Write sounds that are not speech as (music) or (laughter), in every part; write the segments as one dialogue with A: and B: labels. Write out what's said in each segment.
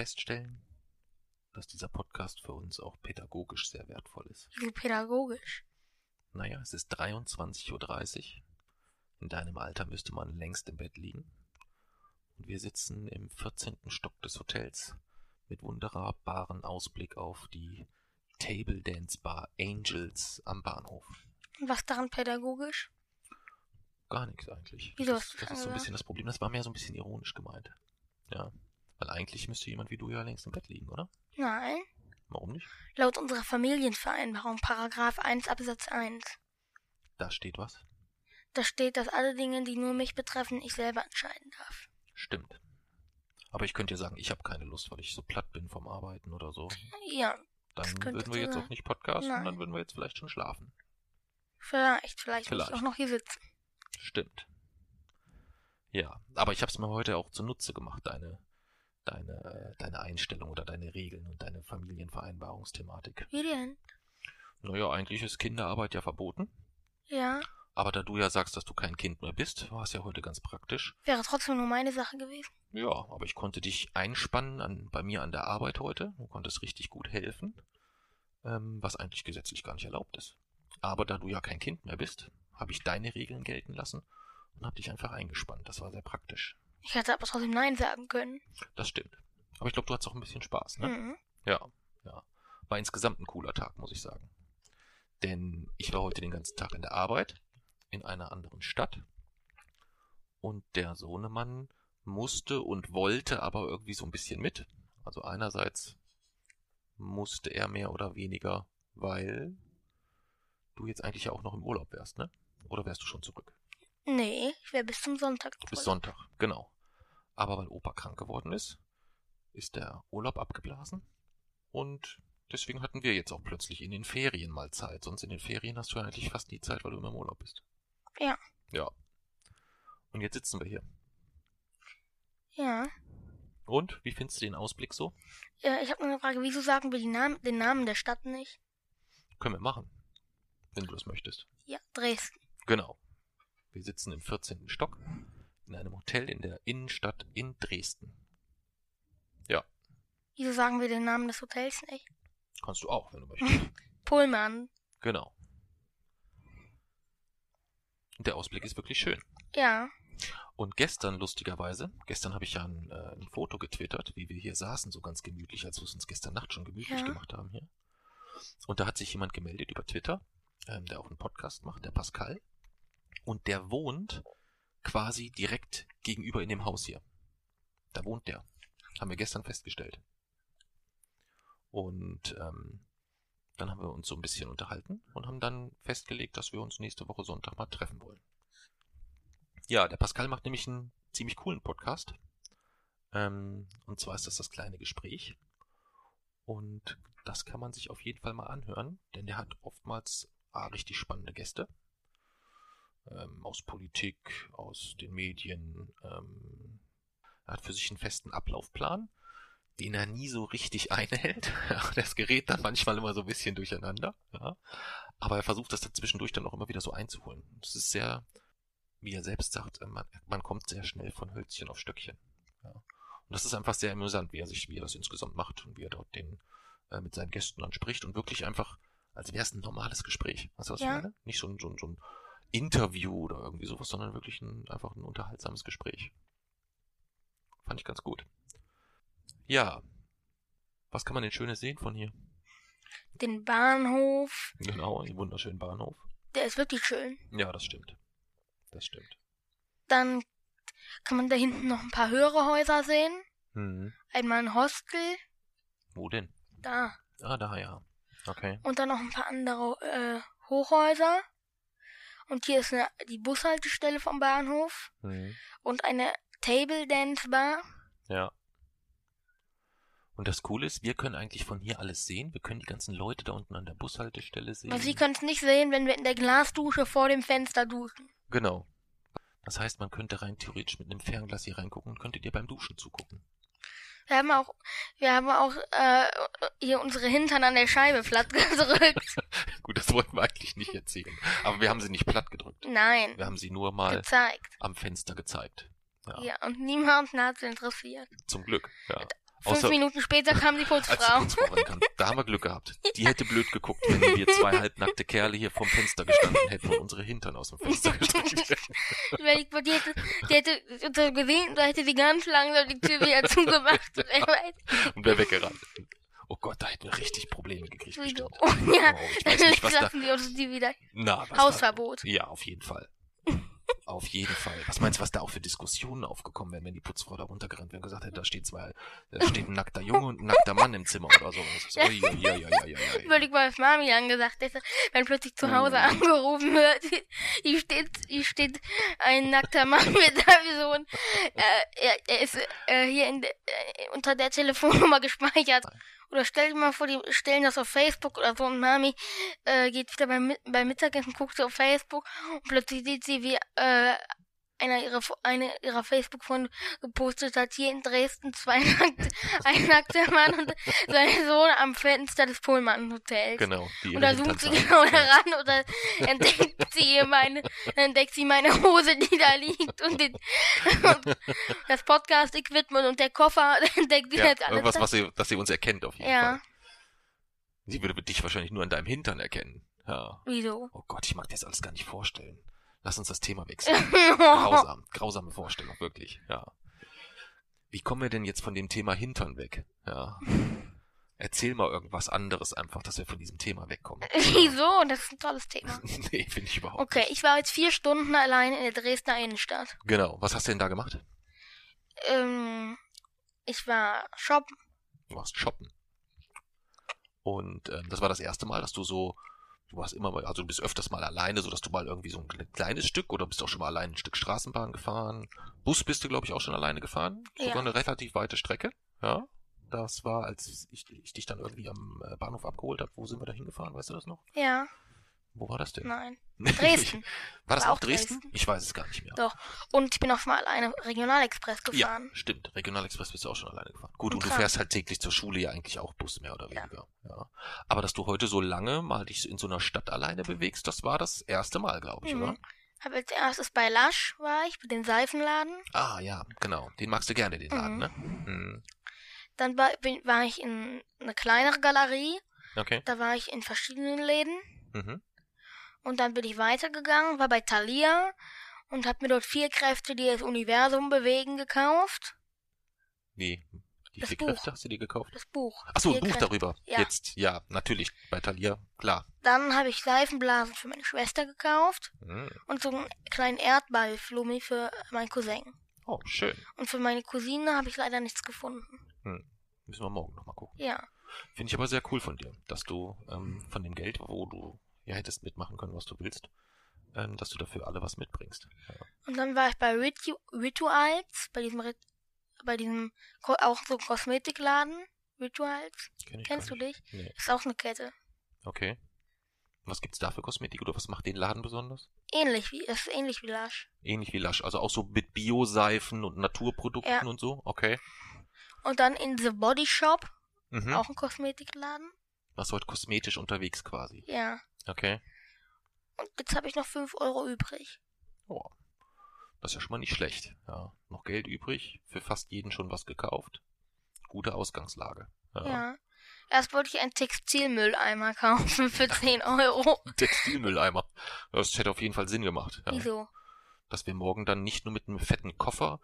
A: Feststellen, dass dieser Podcast für uns auch pädagogisch sehr wertvoll ist.
B: Wie pädagogisch.
A: Naja, es ist 23.30 Uhr. In deinem Alter müsste man längst im Bett liegen. Und wir sitzen im 14. Stock des Hotels mit wunderbaren Ausblick auf die Table Dance Bar Angels am Bahnhof.
B: Was daran pädagogisch?
A: Gar nichts eigentlich.
B: Wieso
A: Das, ist, das ist so ein bisschen das Problem. Das war mehr so ein bisschen ironisch gemeint. Ja. Weil eigentlich müsste jemand wie du ja längst im Bett liegen, oder?
B: Nein.
A: Warum nicht?
B: Laut unserer Familienvereinbarung, Paragraph 1 Absatz 1.
A: Da steht was.
B: Da steht, dass alle Dinge, die nur mich betreffen, ich selber entscheiden darf.
A: Stimmt. Aber ich könnte dir sagen, ich habe keine Lust, weil ich so platt bin vom Arbeiten oder so.
B: Ja,
A: Dann würden wir jetzt
B: sagen.
A: auch nicht podcasten,
B: Nein.
A: dann würden wir jetzt vielleicht schon schlafen.
B: vielleicht. Vielleicht, muss ich
A: Vielleicht.
B: auch noch hier sitzen.
A: Stimmt. Ja, aber ich habe es mir heute auch zunutze gemacht, deine, deine, deine Einstellung oder deine Regeln und deine Familienvereinbarungsthematik.
B: Wie denn?
A: Naja, eigentlich ist Kinderarbeit ja verboten.
B: Ja,
A: Aber da du ja sagst, dass du kein Kind mehr bist, war es ja heute ganz praktisch.
B: wäre trotzdem nur meine Sache gewesen.
A: Ja, aber ich konnte dich einspannen an, bei mir an der Arbeit heute. Du konntest richtig gut helfen, ähm, was eigentlich gesetzlich gar nicht erlaubt ist. Aber da du ja kein Kind mehr bist, habe ich deine Regeln gelten lassen und habe dich einfach eingespannt. Das war sehr praktisch.
B: Ich hätte aber trotzdem Nein sagen können.
A: Das stimmt. Aber ich glaube, du hattest auch ein bisschen Spaß, ne?
B: Mhm.
A: Ja, ja. War insgesamt ein cooler Tag, muss ich sagen. Denn ich war heute den ganzen Tag in der Arbeit, in einer anderen Stadt. Und der Sohnemann musste und wollte aber irgendwie so ein bisschen mit. Also einerseits musste er mehr oder weniger, weil du jetzt eigentlich ja auch noch im Urlaub wärst, ne? Oder wärst du schon zurück?
B: Nee, ich wäre bis zum Sonntag
A: Bis. Sonntag, genau. Aber weil Opa krank geworden ist, ist der Urlaub abgeblasen. Und deswegen hatten wir jetzt auch plötzlich in den Ferien mal Zeit. Sonst in den Ferien hast du ja eigentlich fast nie Zeit, weil du immer im Urlaub bist.
B: Ja.
A: Ja. Und jetzt sitzen wir hier.
B: Ja.
A: Und, wie findest du den Ausblick so?
B: ja ich habe eine Frage. Wieso sagen wir Namen, den Namen der Stadt nicht?
A: Können wir machen. Wenn du das möchtest.
B: Ja, Dresden.
A: Genau. Wir sitzen im 14. Stock in einem Hotel in der Innenstadt in Dresden.
B: Wieso sagen wir den Namen des Hotels nicht?
A: Kannst du auch, wenn du (laughs) möchtest.
B: Pullman.
A: Genau. Und der Ausblick ist wirklich schön.
B: Ja.
A: Und gestern, lustigerweise, gestern habe ich ja ein, äh, ein Foto getwittert, wie wir hier saßen, so ganz gemütlich, als wir es uns gestern Nacht schon gemütlich
B: Ja.
A: gemacht haben hier. Und da hat sich jemand gemeldet über Twitter, ähm, der auch einen Podcast macht, der Pascal. Und der wohnt quasi direkt gegenüber in dem Haus hier. Da wohnt der. Haben wir gestern festgestellt. Und ähm, dann haben wir uns so ein bisschen unterhalten und haben dann festgelegt, dass wir uns nächste Woche Sonntag mal treffen wollen. Ja, der Pascal macht nämlich einen ziemlich coolen Podcast. Ähm, und zwar ist das das kleine Gespräch. Und das kann man sich auf jeden Fall mal anhören, denn der hat oftmals ah, richtig spannende Gäste. Ähm, aus Politik, aus den Medien. Ähm, er hat für sich einen festen Ablaufplan, den er nie so richtig (laughs) einhält. (laughs) Das gerät dann manchmal immer so ein bisschen durcheinander. Ja. Aber er versucht das dazwischendurch dann auch immer wieder so einzuholen. Das ist sehr, wie er selbst sagt, äh, man, man kommt sehr schnell von Hölzchen auf Stöckchen. Ja. Und das ist einfach sehr amüsant, wie er sich, wie er das insgesamt macht und wie er dort den äh, mit seinen Gästen dann spricht und wirklich einfach, als wäre es ein normales Gespräch. Weißt du, was
B: Ja.
A: ich meine? Nicht so ein, so, ein, so ein Interview oder irgendwie sowas, sondern wirklich ein, einfach ein unterhaltsames Gespräch. Fand ich ganz gut. Ja. Was kann man denn Schönes sehen von hier?
B: Den Bahnhof.
A: Genau, den wunderschönen Bahnhof.
B: Der ist wirklich schön.
A: Ja, das stimmt. Das stimmt.
B: Dann kann man da hinten noch ein paar höhere Häuser sehen.
A: Mhm.
B: Einmal ein Hostel.
A: Wo denn?
B: Da.
A: Ah, da, ja. Okay.
B: Und dann noch ein paar andere äh, Hochhäuser. Und hier ist eine, die Bushaltestelle vom Bahnhof.
A: Mhm.
B: Und eine Table Dance Bar.
A: Ja. Und das Coole ist, wir können eigentlich von hier alles sehen. Wir können die ganzen Leute da unten an der Bushaltestelle sehen.
B: Und sie können es nicht sehen, wenn wir in der Glasdusche vor dem Fenster duschen.
A: Genau. Das heißt, man könnte rein theoretisch mit einem Fernglas hier reingucken und könnte dir beim Duschen zugucken.
B: Wir haben auch, wir haben auch äh, hier unsere Hintern an der Scheibe platt (laughs) gedrückt. (laughs)
A: Gut, das wollten wir eigentlich nicht erzählen. Aber wir haben sie nicht platt gedrückt.
B: Nein,
A: Wir haben sie nur mal
B: gezeigt.
A: am Fenster gezeigt. Ja,
B: Ja, und niemanden hat es interessiert.
A: zum Glück. Ja.
B: Fünf
A: Außer
B: Minuten später kam die
A: als die
B: Putzfrau.
A: Putzfrau. Da haben wir Glück gehabt. (laughs) Die hätte blöd geguckt, wenn wir zwei halbnackte Kerle hier vorm Fenster gestanden hätten und unsere Hintern aus dem Fenster gestreckt (laughs) hätten.
B: Die hätte, die hätte uns gesehen da hätte die ganz langsam die Tür wieder zugemacht. Und weiß,
A: Und wäre weggerannt. Oh Gott, da hätten wir richtig Probleme gekriegt. Bestimmt.
B: Oh, (laughs) ja,
A: Oh, ich weiß nicht, was da...
B: sie die wieder.
A: Na, was
B: Hausverbot.
A: Da, ja, auf jeden Fall. Auf jeden Fall. Was meinst du, was da auch für Diskussionen aufgekommen wären, wenn die Putzfrau da runtergerannt wäre und gesagt hätte, da steht zwei, da steht ein nackter Junge und ein nackter Mann im Zimmer oder so. so.
B: Überleg mal, was Mami dann gesagt hätte, wenn plötzlich zu Hause
A: Oh.
B: angerufen wird. Hier steht, hier steht ein nackter Mann (laughs) mit seinem Sohn. Äh, er, er ist äh, hier in, äh, unter der Telefonnummer gespeichert. Oder stell dir mal vor, die stellen das auf Facebook oder so und Mami äh, geht wieder beim, beim Mittagessen, guckt sie auf Facebook und plötzlich sieht sie, wie äh, einer ihrer, eine ihrer Facebook-Freunde gepostet hat, hier in Dresden zwei nackte, (laughs) ein nackter Mann und sein Sohn am Fenster des Pullman-Hotels.
A: Genau. Die
B: Und da zoomt sie genau daran oder entdeckt sie meine, entdeckt sie meine Hose, die da liegt und, den, und das Podcast-Equipment und der Koffer (laughs) entdeckt sie
A: Ja,
B: jetzt alles.
A: irgendwas, was sie, dass sie uns erkennt auf jeden
B: Ja.
A: Fall. Sie würde dich wahrscheinlich nur an deinem Hintern erkennen. Ja.
B: Wieso?
A: Oh Gott, ich mag dir das alles gar nicht vorstellen. Lass uns das Thema wechseln. (laughs) Grausam. Grausame Vorstellung, wirklich. Ja. Wie kommen wir denn jetzt von dem Thema Hintern weg? Ja. Erzähl mal irgendwas anderes einfach, dass wir von diesem Thema wegkommen. (laughs)
B: Wieso? Das ist ein tolles Thema. (laughs)
A: nee, finde ich überhaupt
B: Okay, ich war jetzt vier Stunden allein in der Dresdner Innenstadt.
A: nicht. Genau. Was hast du denn da gemacht?
B: Ähm, ich war shoppen.
A: Du warst shoppen. Und ähm, das war das erste Mal, dass du so, du warst immer mal, also du bist öfters mal alleine, so dass du mal irgendwie so ein kle- kleines Stück oder bist auch schon mal allein ein Stück Straßenbahn gefahren. Bus bist du, glaube ich, auch schon alleine gefahren. Sogar
B: Ja.
A: eine relativ weite Strecke. Ja. Das war, als ich, ich dich dann irgendwie am äh, Bahnhof abgeholt habe. Wo sind wir da hingefahren? Weißt du das noch?
B: Ja,
A: Wo war das denn?
B: nein. (laughs) Dresden.
A: war das
B: War
A: auch Dresden?
B: Dresden.
A: Ich weiß es gar nicht mehr.
B: Doch. Und ich bin auch mal alleine Regionalexpress
A: Ja,
B: gefahren.
A: stimmt. Regionalexpress bist du auch schon alleine gefahren. Gut,
B: Und
A: und du fährst halt täglich zur Schule ja eigentlich auch Bus mehr oder
B: Ja.
A: weniger. Ja. Aber dass du heute so lange mal dich in so einer Stadt alleine bewegst, das war das erste Mal, glaube ich,
B: Mhm.
A: oder?
B: Hab als erstes bei Lasch war ich, bei dem Seifenladen.
A: Ah, ja, genau. Den magst du gerne, den Laden,
B: Mhm.
A: ne? Mhm.
B: Dann war, bin, war ich in eine kleinere Galerie.
A: Okay.
B: Da war ich in verschiedenen Läden.
A: Mhm.
B: Und dann bin ich weitergegangen, war bei Thalia und habe mir dort vier Kräfte, die das Universum bewegen, gekauft.
A: Wie? Die
B: Das
A: vier
B: Buch.
A: Kräfte hast du dir gekauft?
B: Das Buch.
A: Achso, ein Buch
B: Kräfte.
A: darüber.
B: Ja.
A: Jetzt, ja, natürlich. Bei Thalia, klar.
B: Dann habe ich Seifenblasen für meine Schwester gekauft
A: Mhm.
B: und so einen kleinen Erdballflummi für meinen Cousin.
A: Oh, schön.
B: Und für meine Cousine habe ich leider nichts gefunden.
A: Müssen wir morgen nochmal gucken.
B: Ja.
A: Finde ich aber sehr cool von dir, dass du ähm, von dem Geld, wo du ja hättest mitmachen können, was du willst, ähm, dass du dafür alle was mitbringst. Ja.
B: Und dann war ich bei Ritu Rituals, bei diesem, Rit bei diesem, Ko auch so Kosmetikladen. Rituals.
A: Kenn
B: Kennst du dich?
A: Nee.
B: Ist auch eine Kette.
A: Okay. Was gibt's da für Kosmetik oder was macht den Laden besonders?
B: Ähnlich wie, ist ähnlich wie Lush.
A: Ähnlich wie Lush, also auch so mit Bioseifen und Naturprodukten
B: Ja.
A: und so. Okay.
B: Und dann in The Body Shop,
A: Mhm.
B: auch ein Kosmetikladen.
A: Warst heute kosmetisch unterwegs quasi.
B: Ja.
A: Okay.
B: Und jetzt habe ich noch 5 Euro übrig.
A: Oh. Das ist ja schon mal nicht schlecht. Ja. Noch Geld übrig, für fast jeden schon was gekauft. Gute Ausgangslage. Ja.
B: Ja. Erst wollte ich einen Textilmülleimer kaufen für (laughs) 10 Euro.
A: Textilmülleimer. Das hätte auf jeden Fall Sinn gemacht. Ja.
B: Wieso?
A: Dass wir morgen dann nicht nur mit einem fetten Koffer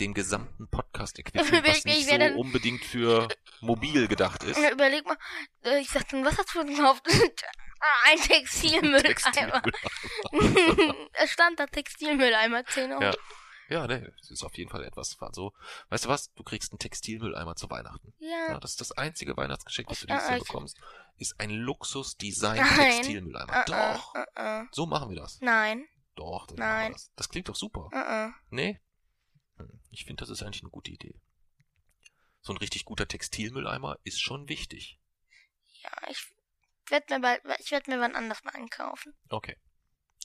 A: dem gesamten Podcast-Equipment, (laughs) was nicht
B: ich
A: so unbedingt für mobil gedacht ist. (laughs)
B: Überleg mal, äh, ich sag dann, was hast du gekauft? Ah, ein Textilmülleimer.
A: Textilmülleimer. (laughs)
B: es stand da Textilmülleimer, 10 Euro.
A: Ja. Ja, ne, das ist auf jeden Fall etwas. Also, weißt du was? Du kriegst einen Textilmülleimer zu Weihnachten.
B: Ja.
A: Ja, das ist das einzige Weihnachtsgeschenk, was du dieses Jahr
B: ich-
A: bekommst, ist ein Luxus-Design
B: Nein.
A: Textilmülleimer.
B: Uh,
A: Doch,
B: uh, uh, uh.
A: so machen wir das.
B: Nein.
A: Doch, machen
B: Nein.
A: das. Das klingt doch super.
B: Uh, uh.
A: Nee? Hm, Ich finde, das ist eigentlich eine gute Idee. So ein richtig guter Textilmülleimer ist schon wichtig.
B: Ja, ich werde mir bald, ich werde mir wann anders mal einkaufen.
A: Okay.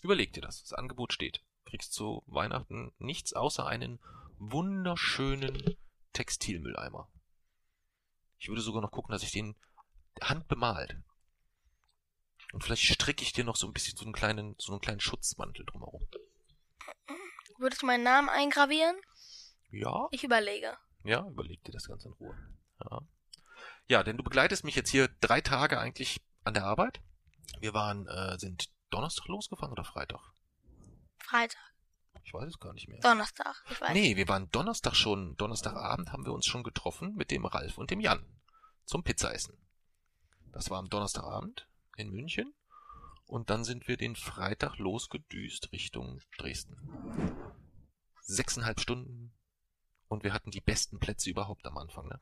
A: Überleg dir das. Das Angebot steht. Kriegst zu Weihnachten nichts außer einen wunderschönen Textilmülleimer. Ich würde sogar noch gucken, dass ich den handbemalt. Und vielleicht stricke ich dir noch so ein bisschen so einen kleinen, so einen kleinen Schutzmantel drumherum.
B: Würdest du meinen Namen eingravieren?
A: Ja,
B: Ich überlege.
A: ja, überleg dir das Ganze in Ruhe. Ja. ja, denn du begleitest mich jetzt hier drei Tage eigentlich an der Arbeit. Wir waren, äh, sind Donnerstag losgefahren oder Freitag?
B: Freitag,
A: Ich weiß es gar nicht mehr.
B: Donnerstag, ich weiß.
A: Nee, wir waren Donnerstag schon, Donnerstagabend haben wir uns schon getroffen mit dem Ralf und dem Jan zum Pizzaessen. Das war am Donnerstagabend in München und dann sind wir den Freitag losgedüst Richtung Dresden. Sechseinhalb Stunden und wir hatten die besten Plätze überhaupt am Anfang, ne?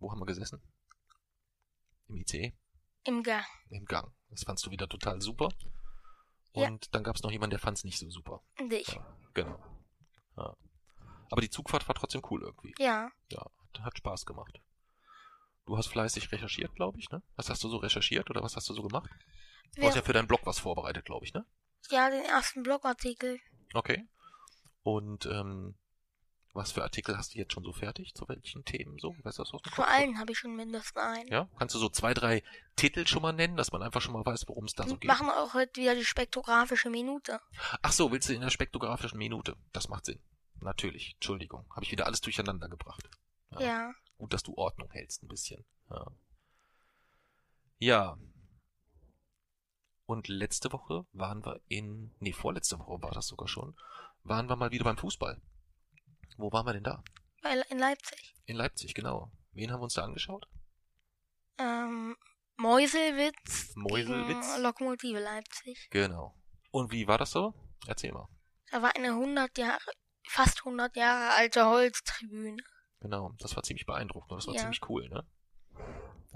A: Wo haben wir gesessen? Im ICE?
B: Im Gang.
A: Im Gang. Das fandst du wieder total super.
B: Ja.
A: Und dann gab es noch jemanden, der fand es nicht so super.
B: Dich.
A: Ja, genau. Ja. Aber die Zugfahrt war trotzdem cool irgendwie.
B: Ja.
A: Ja, hat, Spaß gemacht. Du hast fleißig recherchiert, glaube ich, ne? Was hast du so recherchiert oder was hast du so gemacht? Du hast ja für deinen Blog was vorbereitet, glaube ich, ne?
B: ja, den ersten Blogartikel.
A: Okay. Und ähm, was für Artikel hast du jetzt schon so fertig? Zu welchen Themen so? Weißt du das aus dem
B: allen habe ich schon mindestens einen.
A: Ja? Kannst du so zwei, drei Titel schon mal nennen, dass man einfach schon mal weiß, worum es da so geht?
B: machen auch heute wieder die spektrographische Minute.
A: Ach so, willst du in der spektrographischen Minute? Das macht Sinn. Natürlich. Entschuldigung. Habe ich wieder alles durcheinander gebracht. Ja.
B: Ja.
A: Gut, dass du Ordnung hältst ein bisschen. Ja. ja. Und letzte Woche waren wir in, nee, vorletzte Woche war das sogar schon, waren wir mal wieder beim Fußball. Wo waren wir denn da?
B: In Leipzig.
A: In Leipzig, genau. Wen haben wir uns da angeschaut?
B: Ähm, Meuselwitz.
A: Meuselwitz?
B: Gegen Lokomotive Leipzig.
A: Genau. Und wie war das so? Erzähl mal.
B: Da war eine 100 Jahre, fast 100 Jahre alte Holztribüne.
A: Genau, das war ziemlich beeindruckend und das war
B: Ja.
A: ziemlich cool, ne?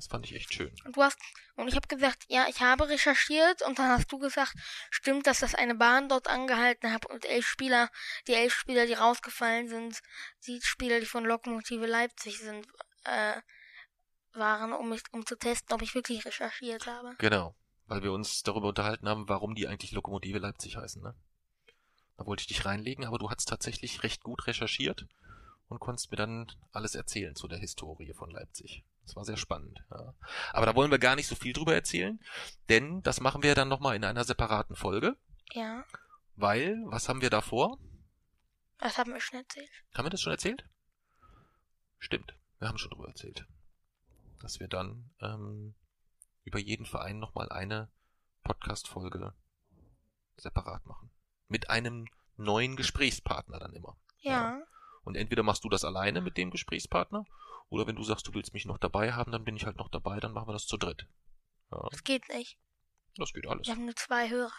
A: Das fand ich echt schön.
B: Und du hast, und ich habe gesagt, ja, ich habe recherchiert und dann hast du gesagt, stimmt, dass das eine Bahn dort angehalten hat und elf Spieler, die elf Spieler, die rausgefallen sind, die Spieler, die von Lokomotive Leipzig sind, äh, waren, um mich, um zu testen, ob ich wirklich recherchiert habe.
A: Genau, weil wir uns darüber unterhalten haben, warum die eigentlich Lokomotive Leipzig heißen, ne? Da wollte ich dich reinlegen, aber du hast tatsächlich recht gut recherchiert und konntest mir dann alles erzählen zu der Historie von Leipzig. Das war sehr spannend, ja. Aber da wollen wir gar nicht so viel drüber erzählen, denn das machen wir dann nochmal in einer separaten Folge,
B: Ja,
A: weil, was haben wir da vor?
B: das haben wir schon erzählt.
A: Haben wir das schon erzählt? Stimmt, wir haben schon drüber erzählt. Dass wir dann ähm, über jeden Verein nochmal eine Podcast-Folge separat machen. Mit einem neuen Gesprächspartner dann immer.
B: Ja,
A: Und entweder machst du das alleine mit dem Gesprächspartner, oder wenn du sagst, du willst mich noch dabei haben, dann bin ich halt noch dabei, dann machen wir das zu dritt. Ja,
B: das geht nicht.
A: das geht alles.
B: Wir haben nur zwei Hörer.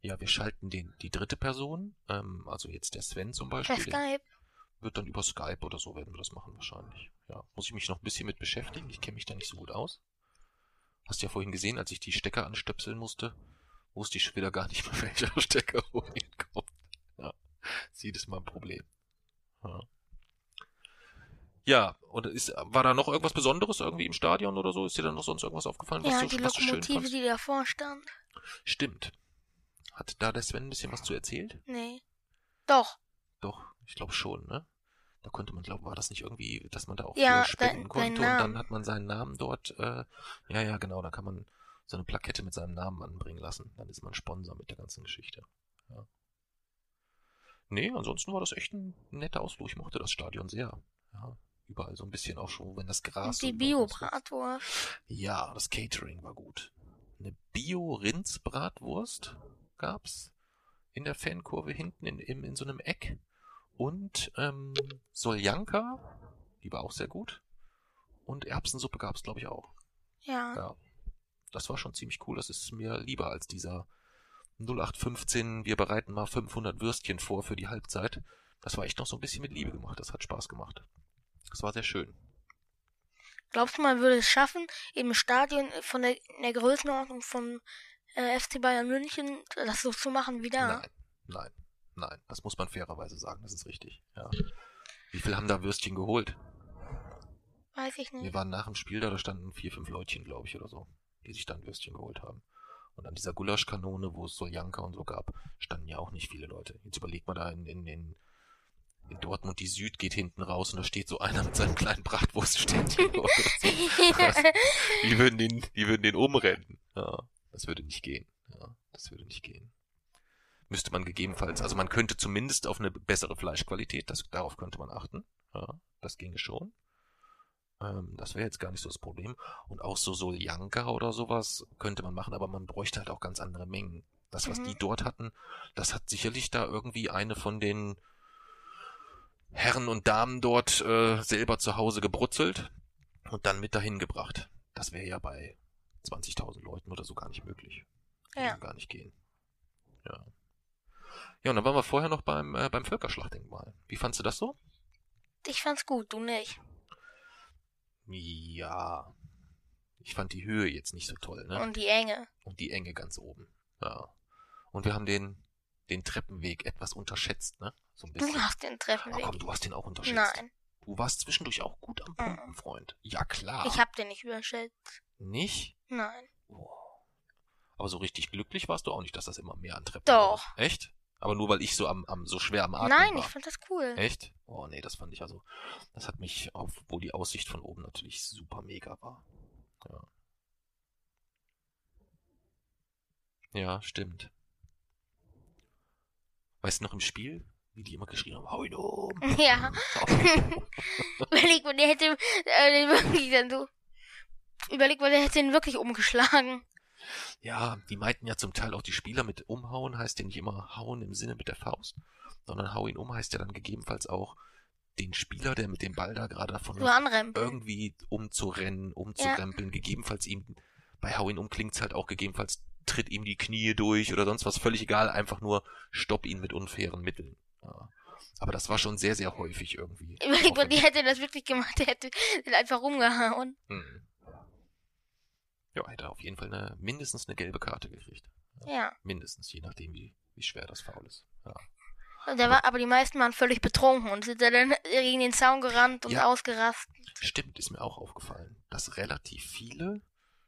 A: Ja, wir schalten den, die dritte Person, ähm, also jetzt der Sven zum
B: Per
A: Beispiel, den,
B: Skype.
A: wird dann über Skype oder so werden wir das machen wahrscheinlich. Ja, muss ich mich noch ein bisschen mit beschäftigen. Ich kenne mich da nicht so gut aus. Hast ja vorhin gesehen, als ich die Stecker anstöpseln musste, wusste ich schon wieder gar nicht mehr, (laughs) welcher Stecker wohin kommt. Ja, sieht es mal ein Problem. Ja. Und ist, war da noch irgendwas Besonderes irgendwie im Stadion oder so? Ist dir da noch sonst irgendwas aufgefallen, was,
B: Ja,
A: du,
B: die
A: was
B: Lokomotive, die davor stand.
A: Stimmt. Hat da der Sven ein bisschen was zu erzählt?
B: Nee. Doch.
A: Doch, ich glaube schon, ne? Da konnte man, glaube war das nicht irgendwie, dass man da auch
B: Ja,
A: spenden
B: dein-
A: konnte
B: dein
A: und dann hat man seinen Namen dort, äh, ja, ja, genau, da kann man so eine Plakette mit seinem Namen anbringen lassen. Dann ist man Sponsor mit der ganzen Geschichte. Ja. Nee, ansonsten war das echt ein netter Ausflug. Ich mochte das Stadion sehr. Ja, überall so ein bisschen auch schon, wenn das Gras.
B: Und die. Bio-Bratwurst.
A: Ja, das Catering war gut. Eine Bio-Rindsbratwurst gab's in der Fankurve hinten in, in, in so einem Eck. Und ähm, Soljanka, die war auch sehr gut. Und Erbsensuppe gab's, glaube ich, auch.
B: Ja.
A: Ja. Das war schon ziemlich cool. Das ist mir lieber als dieser 0815, wir bereiten mal 500 Würstchen vor für die Halbzeit. Das war echt noch so ein bisschen mit Liebe gemacht. Das hat Spaß gemacht. Das war sehr schön.
B: Glaubst du, man würde es schaffen, im Stadion von der, in der Größenordnung von äh, FC Bayern München das so zu machen wie da?
A: Nein, nein. Nein, das muss man fairerweise sagen, das ist richtig. Ja. Wie viel haben da Würstchen geholt?
B: Weiß ich
A: Wir
B: nicht.
A: waren nach dem Spiel da, da standen vier, fünf Leutchen, glaube ich, oder so, die sich dann Würstchen geholt haben. Und an dieser Gulaschkanone, wo es Soljanka und so gab, standen ja auch nicht viele Leute. Jetzt überlegt man da in, in, in, in Dortmund, die Süd geht hinten raus und da steht so einer mit seinem kleinen Bratwurstständchen. (laughs) so. Die würden den, die würden den umrennen. Ja, das würde nicht gehen. Ja, das würde nicht gehen. Müsste man gegebenenfalls, also man könnte zumindest auf eine bessere Fleischqualität, das, darauf könnte man achten. Ja, das ginge schon. Ähm, das wäre jetzt gar nicht so das Problem. Und auch so Soljanka oder sowas könnte man machen, aber man bräuchte halt auch ganz andere Mengen. Das, was
B: Mhm.
A: die dort hatten, das hat sicherlich da irgendwie eine von den Herren und Damen dort äh, selber zu Hause gebrutzelt und dann mit dahin gebracht. Das wäre ja bei 20.000 Leuten oder so gar nicht möglich. Würde
B: Ja.
A: gar nicht gehen. Ja. Ja, und dann waren wir vorher noch beim, äh, beim Völkerschlachtdenkmal. Wie fandst du das so?
B: Ich fand's gut, du nicht.
A: Ja. Ich fand die Höhe jetzt nicht so toll, ne?
B: Und die Enge.
A: Und die Enge ganz oben. Ja. Und wir haben den, den Treppenweg etwas unterschätzt, ne? So ein
B: Du
A: bisschen.
B: hast den
A: Oh,
B: Treppenweg.
A: komm, du hast den auch unterschätzt.
B: Nein,
A: Du warst zwischendurch auch gut am Pumpen, Freund. Ja, klar.
B: ich hab den nicht überschätzt.
A: Nicht?
B: Nein.
A: Oh. Aber so richtig glücklich warst du auch nicht, dass das immer mehr an Treppen
B: Doch.
A: wurde. Echt? Aber nur weil ich so am, am so schwer am Atmen
B: Nein,
A: war.
B: ich fand das cool.
A: Echt? Oh nee, das fand ich also. Das hat mich, obwohl die Aussicht von oben natürlich super mega war. Ja. Ja, stimmt. Weißt du noch im Spiel, wie die immer geschrien haben, hau ihn um. (laughs)
B: Ja. (laughs) (laughs) Überleg mal, der hätte äh, den wirklich dann so. Überleg mal, der hätte ihn wirklich umgeschlagen.
A: Ja, die meinten ja zum Teil auch die Spieler mit umhauen, heißt ja nicht immer hauen im Sinne mit der Faust, sondern hau ihn um heißt ja dann gegebenenfalls auch den Spieler, der mit dem Ball da gerade davon irgendwie umzurennen, umzurempeln, gegebenenfalls ihm, bei Hau ihn um klingt's halt auch gegebenenfalls tritt ihm die Knie durch oder sonst was, völlig egal, einfach nur stopp ihn mit unfairen Mitteln. Ja. Aber das war schon sehr, sehr häufig irgendwie.
B: Überleg mal, die hätte das wirklich gemacht, der hätte den einfach rumgehauen.
A: Hm. Ja, hätte auf jeden Fall eine, mindestens eine gelbe Karte gekriegt.
B: Ja.
A: Mindestens, je nachdem, wie, wie schwer das Foul ist. Ja.
B: Der war, aber die meisten waren völlig betrunken und sind dann (laughs) gegen den Zaun gerannt und
A: Ja.
B: ausgerastet.
A: Stimmt, ist mir auch aufgefallen, dass relativ viele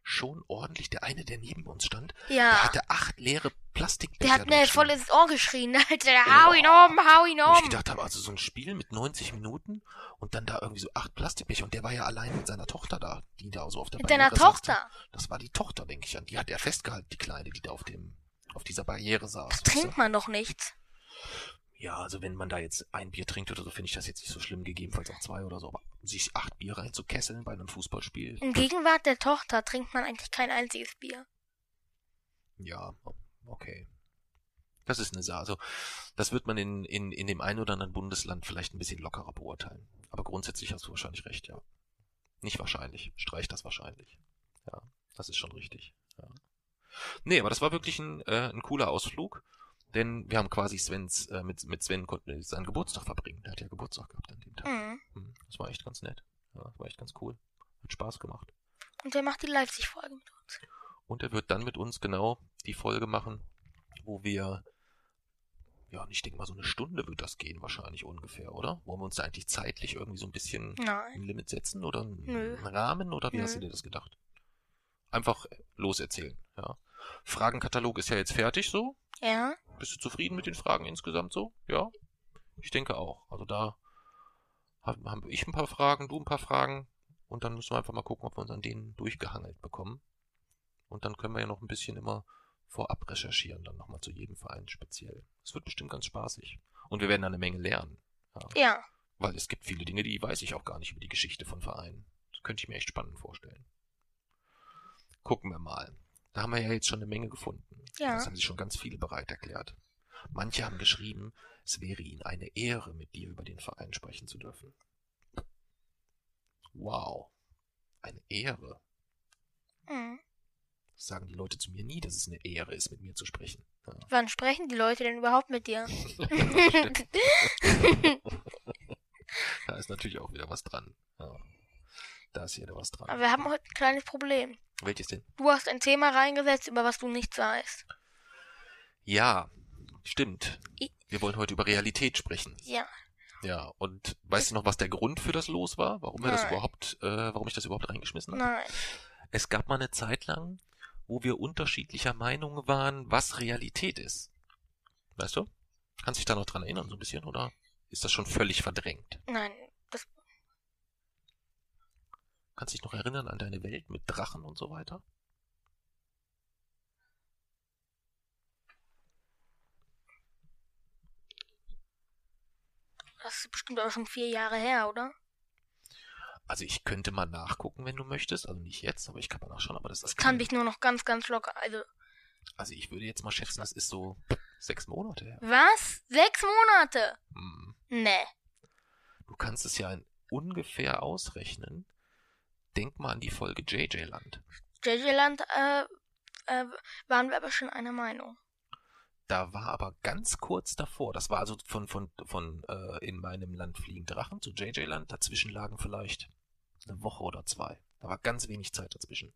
A: schon ordentlich, der eine, der neben uns stand, der
B: Ja.
A: hatte acht leere Plastikbecher.
B: Der hat mir voll ins Ohr geschrien. (laughs) Alter, hau ihn um, hau ihn
A: Wo ich
B: um.
A: gedacht habe, also so ein Spiel mit 90 Minuten und dann da irgendwie so acht Plastikbecher und der war ja allein mit seiner Tochter da, die da so auf der
B: Mit deiner
A: Barriere saß.
B: Tochter.
A: Das war die Tochter, denke ich an. Die hat er festgehalten, die Kleine, die da auf dem, auf dieser Barriere saß. weißt
B: Trinkt man doch nichts.
A: Ja, also wenn man da jetzt ein Bier trinkt oder so, finde ich das jetzt nicht so schlimm, gegebenenfalls auch zwei oder so, aber sich acht Bier reinzukesseln bei einem Fußballspiel,
B: In Gegenwart der Tochter trinkt man eigentlich kein einziges Bier.
A: ja, okay. Das ist eine Sache. Also, das wird man in, in, in dem einen oder anderen Bundesland vielleicht ein bisschen lockerer beurteilen. Aber grundsätzlich hast du wahrscheinlich recht, ja. Nicht wahrscheinlich. Streich das wahrscheinlich. Ja, das ist schon richtig. Ja. Nee, aber das war wirklich ein, äh, ein cooler Ausflug. Denn wir haben quasi Svens, äh, mit, mit Sven konnten wir seinen Geburtstag verbringen. Der hat ja Geburtstag gehabt an dem Tag.
B: Mhm.
A: Hm, Das war echt ganz nett. Ja, das war echt ganz cool. Hat Spaß gemacht.
B: Und der macht die Leipzig-Folge mit uns.
A: Und er wird dann mit uns genau die Folge machen, wo wir, ja, ich denke mal, so eine Stunde wird das gehen wahrscheinlich ungefähr, oder? Wollen wir uns da eigentlich zeitlich irgendwie so ein bisschen ein
B: Nein.
A: Limit setzen oder einen,
B: Nö.
A: Rahmen oder wie
B: Nö.
A: hast du dir das gedacht? Einfach loserzählen, ja. Fragenkatalog ist ja jetzt fertig so.
B: Ja.
A: Bist du zufrieden mit den Fragen insgesamt so? Ja? Ich denke auch. Also da haben haben ich ein paar Fragen, du ein paar Fragen und dann müssen wir einfach mal gucken, ob wir uns an denen durchgehangelt bekommen. Und dann können wir ja noch ein bisschen immer vorab recherchieren, dann nochmal zu jedem Verein speziell. Es wird bestimmt ganz spaßig. Und wir werden da eine Menge lernen.
B: Ja.
A: Weil es gibt viele Dinge, die weiß ich auch gar nicht über die Geschichte von Vereinen. Das könnte ich mir echt spannend vorstellen. Gucken wir mal. Da haben wir ja jetzt schon eine Menge gefunden.
B: Ja.
A: Das haben sich schon ganz viele bereit erklärt. Manche haben geschrieben, es wäre ihnen eine Ehre, mit dir über den Verein sprechen zu dürfen. Wow. Eine Ehre.
B: Mhm.
A: Das sagen die Leute zu mir nie, dass es eine Ehre ist, mit mir zu sprechen. Ja.
B: Wann sprechen die Leute denn überhaupt mit dir? (laughs) (laughs)
A: Da ist natürlich auch wieder was dran. Ja. Da ist wieder was dran.
B: Aber wir haben heute ein kleines Problem.
A: Welches denn?
B: Du hast ein Thema reingesetzt, über was du nichts weißt.
A: Ja, Stimmt. Wir wollen heute über Realität sprechen.
B: Ja.
A: Ja, und weißt du noch, was der Grund für das Los war? Warum wir das
B: Nein.
A: überhaupt, äh, warum ich das überhaupt reingeschmissen habe?
B: Nein.
A: Es gab mal eine Zeit lang, wo wir unterschiedlicher Meinung waren, was Realität ist. Weißt du? Kannst dich da noch dran erinnern, so ein bisschen, oder ist das schon völlig verdrängt?
B: Nein.
A: Kannst dich noch erinnern an deine Welt mit Drachen und so weiter?
B: das ist bestimmt aber schon vier Jahre her, oder?
A: Also ich könnte mal nachgucken, wenn du möchtest. Also nicht jetzt, aber ich kann mal nachschauen. Aber das ist
B: Kann mich nur noch ganz, ganz locker. Also,
A: Also ich würde jetzt mal schätzen, das ist so sechs Monate her.
B: was? Sechs Monate?
A: Hm.
B: Nee.
A: Du kannst es ja in ungefähr ausrechnen. Denk mal an die Folge JJ Land.
B: JJ Land, äh, äh, waren wir aber schon einer Meinung.
A: Da war aber ganz kurz davor, das war also von, von, von äh, in meinem Land fliegen Drachen zu JJ Land, dazwischen lagen vielleicht eine Woche oder zwei. Da war ganz wenig Zeit dazwischen.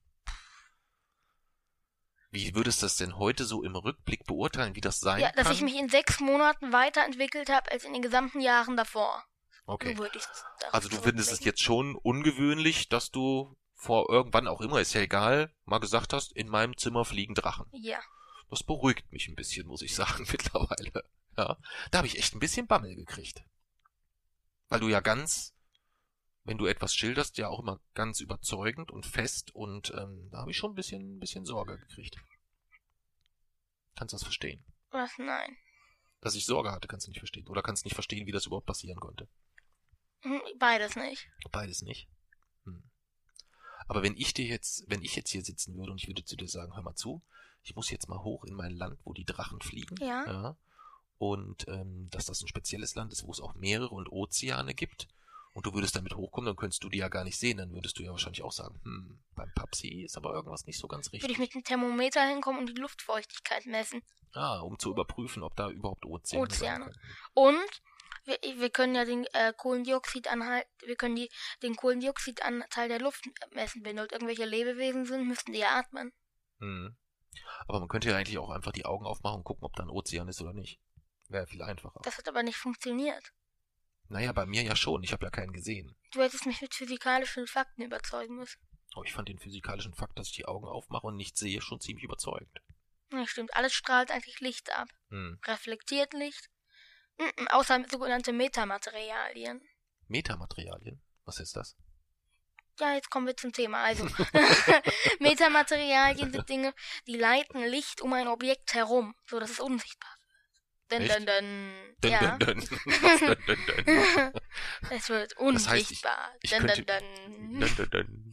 A: Wie würdest du das denn heute so im Rückblick beurteilen, wie das sein
B: Ja, dass
A: kann?
B: ich mich in sechs Monaten weiterentwickelt habe als in den gesamten Jahren davor.
A: Okay. Also du findest es jetzt schon ungewöhnlich, dass du vor irgendwann auch immer, ist ja egal, mal gesagt hast, in meinem Zimmer fliegen Drachen.
B: Ja.
A: Das beruhigt mich ein bisschen, muss ich (laughs) sagen, mittlerweile. Ja, da habe ich echt ein bisschen Bammel gekriegt. Weil du ja ganz, wenn du etwas schilderst, ja auch immer ganz überzeugend und fest und ähm, da habe ich schon ein bisschen, ein bisschen Sorge gekriegt. Kannst du das verstehen?
B: Was? Nein.
A: Dass ich Sorge hatte, kannst du nicht verstehen. Oder kannst nicht verstehen, wie das überhaupt passieren konnte.
B: Hm, Beides nicht.
A: Beides nicht. Hm. Aber wenn ich dir jetzt, wenn ich jetzt hier sitzen würde und ich würde zu dir sagen, hör mal zu, ich muss jetzt mal hoch in mein Land, wo die Drachen fliegen.
B: Ja.
A: Und ähm, dass das ein spezielles Land ist, wo es auch Meere und Ozeane gibt. Und du würdest damit hochkommen, dann könntest du die ja gar nicht sehen. Dann würdest du ja wahrscheinlich auch sagen, hm, beim Papsi ist aber irgendwas nicht so ganz
B: Würde
A: richtig.
B: ich mit dem Thermometer hinkommen und die Luftfeuchtigkeit messen.
A: Ah, um zu überprüfen, ob da überhaupt Ozeane,
B: Ozeane.
A: sein können.
B: Und wir, wir können ja den äh, Kohlendioxidanhalt, wir können die, den Kohlendioxidanteil der Luft messen. Wenn dort irgendwelche Lebewesen sind, müssten die ja atmen.
A: Hm. Aber man könnte ja eigentlich auch einfach die Augen aufmachen und gucken, ob da ein Ozean ist oder nicht. Wäre viel einfacher.
B: Das hat aber nicht funktioniert.
A: Naja, bei mir ja schon. Ich habe ja keinen gesehen.
B: Du hättest mich mit physikalischen Fakten überzeugen müssen.
A: Aber ich fand den physikalischen Fakt, dass ich die Augen aufmache und nichts sehe, schon ziemlich überzeugend.
B: Ja, stimmt. Alles strahlt eigentlich Licht ab.
A: Hm.
B: Reflektiert Licht. Außer sogenannte Metamaterialien.
A: Metamaterialien? Was ist das?
B: Ja, jetzt kommen wir zum Thema. Also, (laughs) (laughs) Metamaterialien sind Dinge, die leiten Licht um ein Objekt herum, so dass es unsichtbar wird. Dun, dun, dun.
A: Dun,
B: ja,
A: dun, dun. (laughs)
B: Es wird
A: Das heißt, ich-
B: unsichtbar.
A: ich
B: dun,
A: könnte-
B: dun, dun.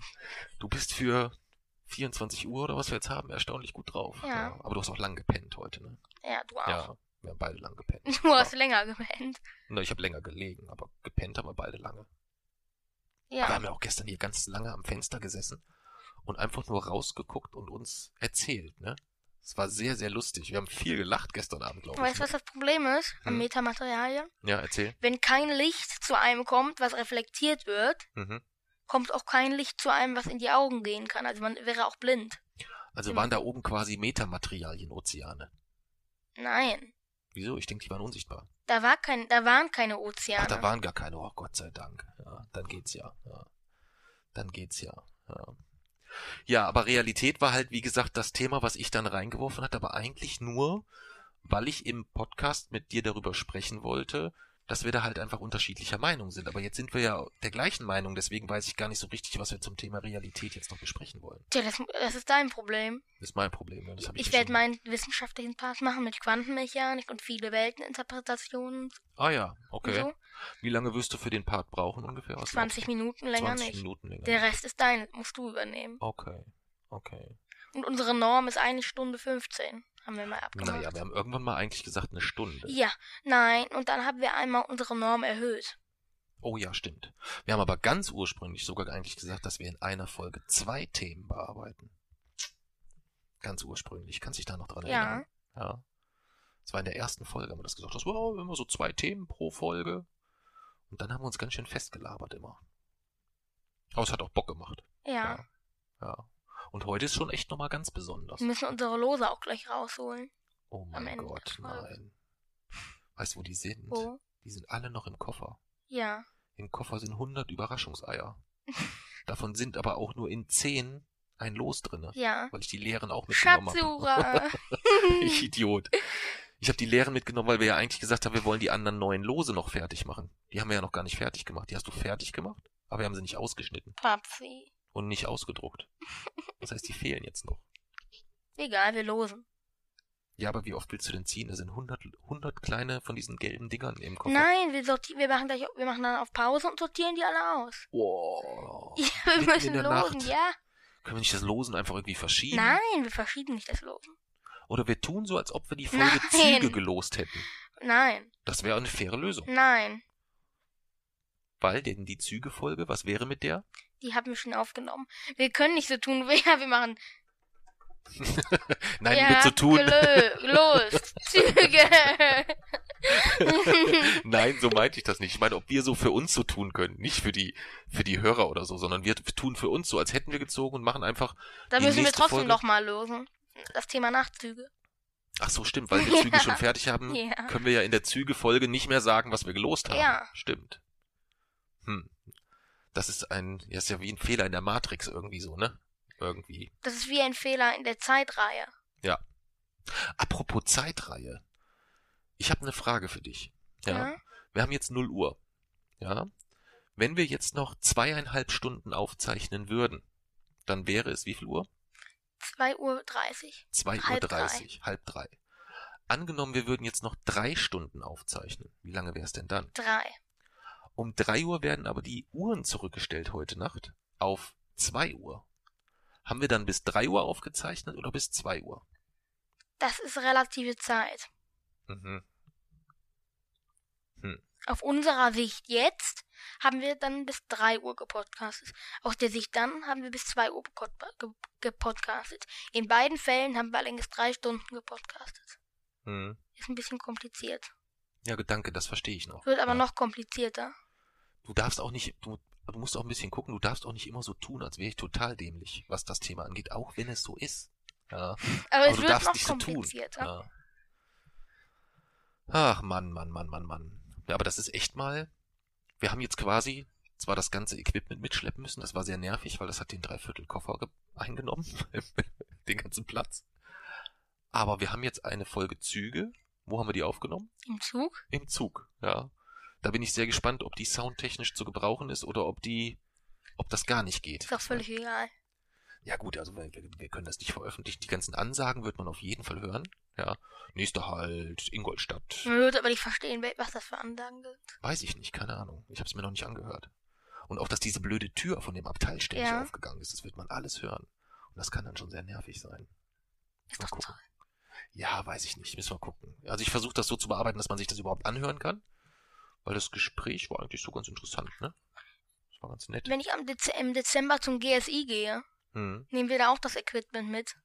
A: Du bist für 24 Uhr oder was wir jetzt haben, erstaunlich gut drauf.
B: Ja.
A: Aber du hast auch lang gepennt heute, ne?
B: Ja, du auch.
A: Ja, wir haben beide lang gepennt.
B: Du hast länger gepennt.
A: Na, ich habe länger gelegen, aber gepennt haben wir beide lange. Aber wir
B: Ja.
A: haben ja auch gestern hier ganz lange am Fenster gesessen und einfach nur rausgeguckt und uns erzählt, ne? Es war sehr, sehr lustig. Wir haben viel gelacht gestern Abend, glaube ich.
B: Weißt du, was das Problem ist an
A: Hm.
B: Metamaterialien?
A: Ja, erzähl.
B: Wenn kein Licht zu einem kommt, was reflektiert wird,
A: Mhm.
B: kommt auch kein Licht zu einem, was in die Augen gehen kann. Also man wäre auch blind.
A: Also
B: Genau.
A: waren da oben quasi Metamaterialien, Ozeane.
B: Nein.
A: Wieso? Ich denke, die waren unsichtbar.
B: Da war kein, da waren keine Ozeane.
A: Ach, da waren gar keine. Oh, Gott sei Dank. Ja, dann geht's ja. ja. Dann geht's ja. ja. Ja, aber Realität war halt, wie gesagt, das Thema, was ich dann reingeworfen hatte, aber eigentlich nur, weil ich im Podcast mit dir darüber sprechen wollte, dass wir da halt einfach unterschiedlicher Meinung sind. Aber jetzt sind wir ja der gleichen Meinung, deswegen weiß ich gar nicht so richtig, was wir zum Thema Realität jetzt noch besprechen wollen.
B: Tja, das, das ist dein Problem.
A: Das ist mein Problem. ne? Das ich
B: Ich werde meinen wissenschaftlichen Part machen mit Quantenmechanik und viele Welteninterpretationen.
A: Ah ja, okay.
B: So.
A: Wie lange wirst du für den Part brauchen ungefähr? Was
B: 20 Minuten länger
A: 20
B: nicht.
A: Minuten länger.
B: Der Rest ist dein, musst du übernehmen.
A: Okay, okay.
B: Und unsere Norm ist eine Stunde 15. Haben wir mal abgemacht.
A: Naja, wir haben irgendwann mal eigentlich gesagt eine Stunde.
B: ja, nein, und dann haben wir einmal unsere Norm erhöht.
A: Oh ja, stimmt. Wir haben aber ganz ursprünglich sogar eigentlich gesagt, dass wir in einer Folge zwei Themen bearbeiten. Ganz ursprünglich. Kannst dich da noch dran
B: Ja.
A: erinnern? Ja. Das war in der ersten Folge, haben wir das gesagt. Das war immer so zwei Themen pro Folge. Und dann haben wir uns ganz schön festgelabert immer. Aber es hat auch Bock gemacht.
B: Ja.
A: Ja. Und heute ist schon echt nochmal ganz besonders.
B: Wir müssen unsere Lose auch gleich rausholen.
A: Oh mein Gott, nein. Weißt du, wo die sind?
B: Wo?
A: Die sind alle noch im Koffer.
B: Ja.
A: Im Koffer sind 100 Überraschungseier. (laughs) Davon sind aber auch nur in 10 ein Los drinne,
B: Ja.
A: weil ich die leeren auch mitgenommen habe. (laughs) Ich Idiot. Ich habe die leeren mitgenommen, weil wir ja eigentlich gesagt haben, wir wollen die anderen neuen Lose noch fertig machen. Die haben wir ja noch gar nicht fertig gemacht. Die hast du fertig gemacht, aber wir haben sie nicht ausgeschnitten
B: Papsi.
A: Und nicht ausgedruckt. Das heißt, die fehlen jetzt noch.
B: Egal, wir losen.
A: Ja, aber wie oft willst du denn ziehen? Da sind 100, 100 kleine von diesen gelben Dingern im Koffer.
B: Nein, wir sortieren, wir machen gleich, wir machen dann auf Pause und sortieren die alle aus.
A: Wow. (laughs)
B: Ja, wir
A: Mitten
B: müssen losen,
A: Nacht.
B: ja.
A: Können wir nicht das Losen einfach irgendwie verschieben?
B: Nein, wir verschieben nicht das Losen.
A: Oder wir tun so, als ob wir die Folge
B: Nein.
A: Züge gelost hätten.
B: Nein,
A: Das wäre eine faire Lösung.
B: nein.
A: Weil denn die Züge-Folge, was wäre mit der?
B: Die haben wir schon aufgenommen. Wir können nicht so tun, wie (laughs) ja, wir machen. (laughs)
A: Nein,
B: ja,
A: mit so tun.
B: Los, (laughs) Züge.
A: Nein, so meinte ich das nicht. Ich meine, ob wir so für uns so tun können. Nicht für die, für die Hörer oder so, sondern wir tun für uns so, als hätten wir gezogen und machen einfach.
B: da müssen wir trotzdem
A: Folge-
B: noch mal lösen. Das Thema Nachtzüge.
A: Ach so, stimmt, weil wir Züge schon fertig haben,
B: Ja.
A: können wir ja in der Züge-Folge nicht mehr sagen, was wir gelost haben.
B: Ja.
A: Stimmt. Hm. Das ist ein, ja, ist ja wie ein Fehler in der Matrix irgendwie so, ne? Irgendwie.
B: Das ist wie ein Fehler in der Zeitreihe.
A: Apropos Zeitreihe. Ich habe eine Frage für dich. Ja.
B: Ja.
A: Wir haben jetzt 0 Uhr. Ja. Wenn wir jetzt noch zweieinhalb Stunden aufzeichnen würden, dann wäre es wie viel Uhr?
B: 2.30 Uhr.
A: 2.30 Uhr,
B: Halb
A: halb drei. Angenommen, wir würden jetzt noch drei Stunden aufzeichnen. Wie lange wäre es denn dann?
B: Drei.
A: Um drei Uhr werden aber die Uhren zurückgestellt heute Nacht auf zwei Uhr. Haben wir dann bis drei Uhr aufgezeichnet oder bis zwei Uhr?
B: Das ist relative Zeit.
A: Mhm.
B: Auf unserer Sicht jetzt haben wir dann bis 3 Uhr gepodcastet. Aus der Sicht dann haben wir bis 2 Uhr gepod- ge- gepodcastet. In beiden Fällen haben wir allerdings drei Stunden gepodcastet.
A: Mhm.
B: Ist ein bisschen kompliziert.
A: Ja, Gedanke, das verstehe ich noch.
B: Wird aber
A: ja.
B: noch komplizierter.
A: Du darfst auch nicht, du, du musst auch ein bisschen gucken, du darfst auch nicht immer so tun, als wäre ich total dämlich, was das Thema angeht, auch wenn es so ist. Ja.
B: Aber, es
A: du
B: wird
A: darfst
B: noch
A: nicht so tun.
B: komplizierter.
A: Ja. Ach, Mann, Mann, Mann, Mann, Mann. Ja, aber das ist echt mal. Wir haben jetzt quasi zwar das ganze Equipment mitschleppen müssen, das war sehr nervig, weil das hat den Dreiviertelkoffer ge- eingenommen, (laughs) den ganzen Platz. Aber wir haben jetzt eine Folge Züge. Wo haben wir die aufgenommen?
B: Im Zug?
A: Im Zug, ja. Da bin ich sehr gespannt, ob die soundtechnisch zu gebrauchen ist oder ob die, ob das gar nicht geht.
B: Ist doch völlig egal.
A: Ja gut, also wir, wir können das nicht veröffentlichen. Die ganzen Ansagen wird man auf jeden Fall hören. Ja. Nächster Halt, Ingolstadt.
B: Man wird aber nicht verstehen, was das für Ansagen sind.
A: Weiß ich nicht, keine Ahnung. Ich habe es mir noch nicht angehört. Und auch, dass diese blöde Tür von dem Abteil ständig
B: Ja.
A: aufgegangen ist, das wird man alles hören. Und das kann dann schon sehr nervig sein.
B: Ist
A: Mal
B: doch
A: gucken.
B: toll.
A: Ja, weiß ich nicht. Müssen wir gucken. Also ich versuche das so zu bearbeiten, dass man sich das überhaupt anhören kann. Weil das Gespräch war eigentlich so ganz interessant, ne? Das war ganz nett.
B: Wenn ich am Dez im Dezember zum GSI gehe,
A: Hm.
B: nehmen wir da auch das Equipment mit.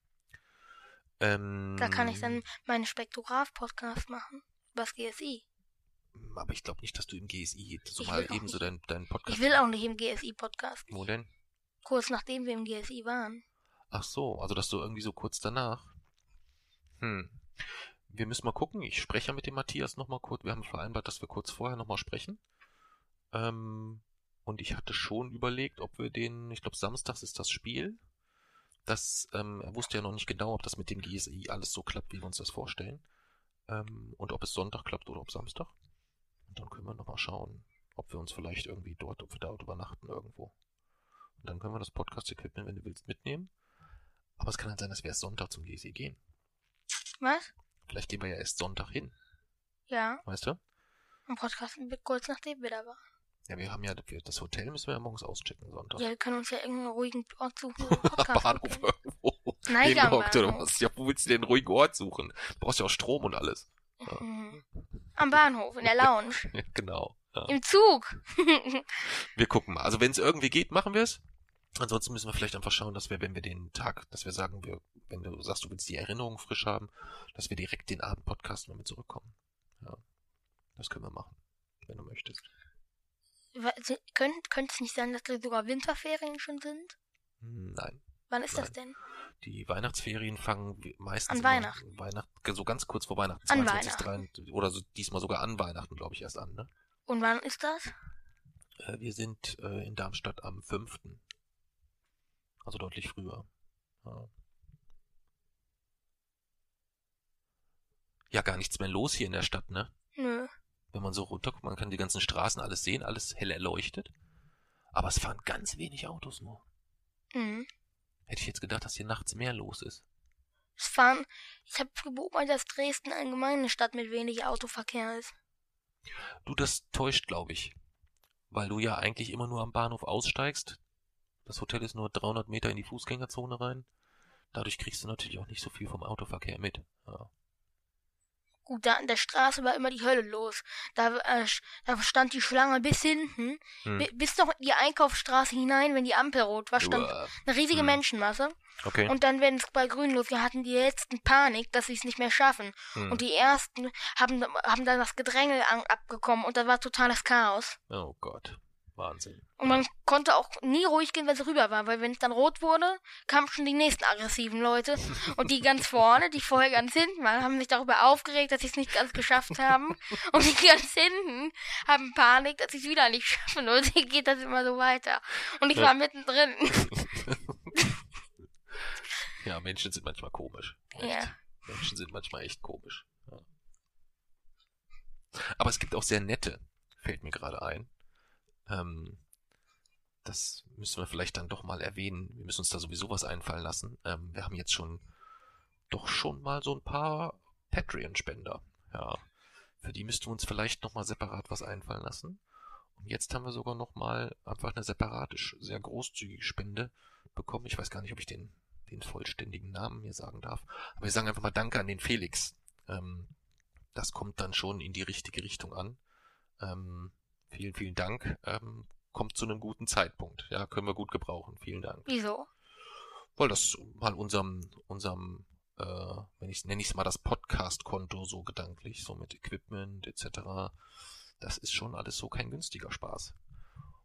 A: Ähm,
B: Da kann ich dann meinen Spektrograph-Podcast machen. Übers GSI.
A: Aber ich glaube nicht, dass du im GSI so mal
B: will auch
A: eben so
B: nicht.
A: deinen dein Podcast.
B: Ich will auch nicht im GSI-Podcast.
A: Wo denn?
B: Kurz nachdem wir im GSI waren.
A: Ach so, also dass du irgendwie so kurz danach. Hm. Wir müssen mal gucken. Ich spreche ja mit dem Matthias nochmal kurz. Wir haben vereinbart, dass wir kurz vorher nochmal sprechen. Ähm, und ich hatte schon überlegt, ob wir den, ich glaube, samstags ist das Spiel. Das, ähm, er wusste ja noch nicht genau, ob das mit dem GSI alles so klappt, wie wir uns das vorstellen. Ähm, und ob es Sonntag klappt oder ob Samstag. Und dann können wir nochmal schauen, ob wir uns vielleicht irgendwie dort, ob wir dort übernachten irgendwo. Und dann können wir das Podcast-Equipment, wenn du willst, mitnehmen. Aber es kann halt sein, dass wir erst Sonntag zum GSI gehen.
B: Was?
A: Vielleicht gehen wir ja erst Sonntag hin,
B: Ja.
A: weißt du?
B: Und podcasten wir kurz nachdem wir da waren.
A: Ja, wir haben ja, das Hotel müssen wir ja morgens auschecken, Sonntag.
B: Ja, wir können uns ja irgendeinen ruhigen Ort suchen. (laughs)
A: Bahnhof irgendwo.
B: Nein,
A: hingehockt oder was? Ja, wo willst du denn einen ruhigen Ort suchen? Du brauchst ja auch Strom und alles.
B: Mhm. Am Bahnhof, in der (laughs) Lounge.
A: Genau. Ja.
B: Im Zug. (laughs)
A: Wir gucken mal. Also wenn es irgendwie geht, machen wir es. Ansonsten müssen wir vielleicht einfach schauen, dass wir, wenn wir den Tag, dass wir sagen, wir, wenn du sagst, du willst die Erinnerung frisch haben, dass wir direkt den Abend podcasten, wenn wir zurückkommen. Ja. Das können wir machen, wenn du möchtest.
B: Könnte könnte es nicht sein, dass da sogar Winterferien schon sind?
A: Nein.
B: Wann ist das
A: Nein.
B: denn?
A: Die Weihnachtsferien fangen meistens
B: An Weihnachten.
A: Weihnacht, so ganz kurz vor Weihnachten.
B: An
A: 22, 23, oder so, diesmal sogar an Weihnachten, glaube ich, erst an. Ne?
B: Und wann ist das?
A: Äh, wir sind äh, in Darmstadt am 5. Also deutlich früher. Ja. ja, gar nichts mehr los hier in der Stadt, ne?
B: Nö.
A: Wenn man so runterguckt, man kann die ganzen Straßen alles sehen, alles hell erleuchtet. Aber es fahren ganz wenig Autos nur.
B: Mhm.
A: Hätte ich jetzt gedacht, dass hier nachts mehr los ist.
B: Es fahren, ich habe beobachtet, dass Dresden allgemein eine Stadt mit wenig Autoverkehr ist.
A: Du, das täuscht, glaube ich. Weil du ja eigentlich immer nur am Bahnhof aussteigst. Das Hotel ist nur 300 Meter in die Fußgängerzone rein. Dadurch kriegst du natürlich auch nicht so viel vom Autoverkehr mit. Ja.
B: Gut, da an der Straße war immer die Hölle los. Da, äh, da stand die Schlange bis hinten,
A: Hm.
B: bi- bis noch in die Einkaufsstraße hinein, wenn die Ampel rot war, stand
A: Uah.
B: eine riesige
A: Hm.
B: Menschenmasse.
A: Okay.
B: Und dann, wenn es bei grün losging, hatten die letzten Panik, dass sie es nicht mehr schaffen.
A: Hm.
B: Und die ersten haben, haben dann das Gedränge abgekommen und da war totales Chaos.
A: Oh Gott. Wahnsinn.
B: Und man konnte auch nie ruhig gehen, wenn es rüber war, weil wenn es dann rot wurde, kamen schon die nächsten aggressiven Leute. (laughs) Und die ganz vorne, die vorher ganz hinten waren, haben sich darüber aufgeregt, dass sie es nicht ganz geschafft haben. (laughs) Und die ganz hinten haben Panik, dass sie es wieder nicht schaffen. Und dann geht das immer so weiter. Und ich
A: Ja.
B: war mittendrin. (laughs)
A: ja, Menschen sind manchmal komisch. Echt.
B: Ja.
A: Menschen sind manchmal echt komisch. Ja. Aber es gibt auch sehr nette, fällt mir gerade ein. Ähm, das müssen wir vielleicht dann doch mal erwähnen. Wir müssen uns da sowieso was einfallen lassen. Ähm, wir haben jetzt schon doch schon mal so ein paar Patreon-Spender. Ja. Für die müssten wir uns vielleicht nochmal separat was einfallen lassen. Und jetzt haben wir sogar nochmal einfach eine separate, sehr großzügige Spende bekommen. Ich weiß gar nicht, ob ich den, den vollständigen Namen hier sagen darf. Aber wir sagen einfach mal Danke an den Felix. Ähm, das kommt dann schon in die richtige Richtung an. Ähm, vielen, vielen Dank. Ähm, kommt zu einem guten Zeitpunkt. Ja, können wir gut gebrauchen. Vielen Dank.
B: Wieso?
A: Weil das mal unserem, unserem, äh, wenn ich nenne ich es mal das Podcast-Konto so gedanklich, so mit Equipment etc. Das ist schon alles so kein günstiger Spaß.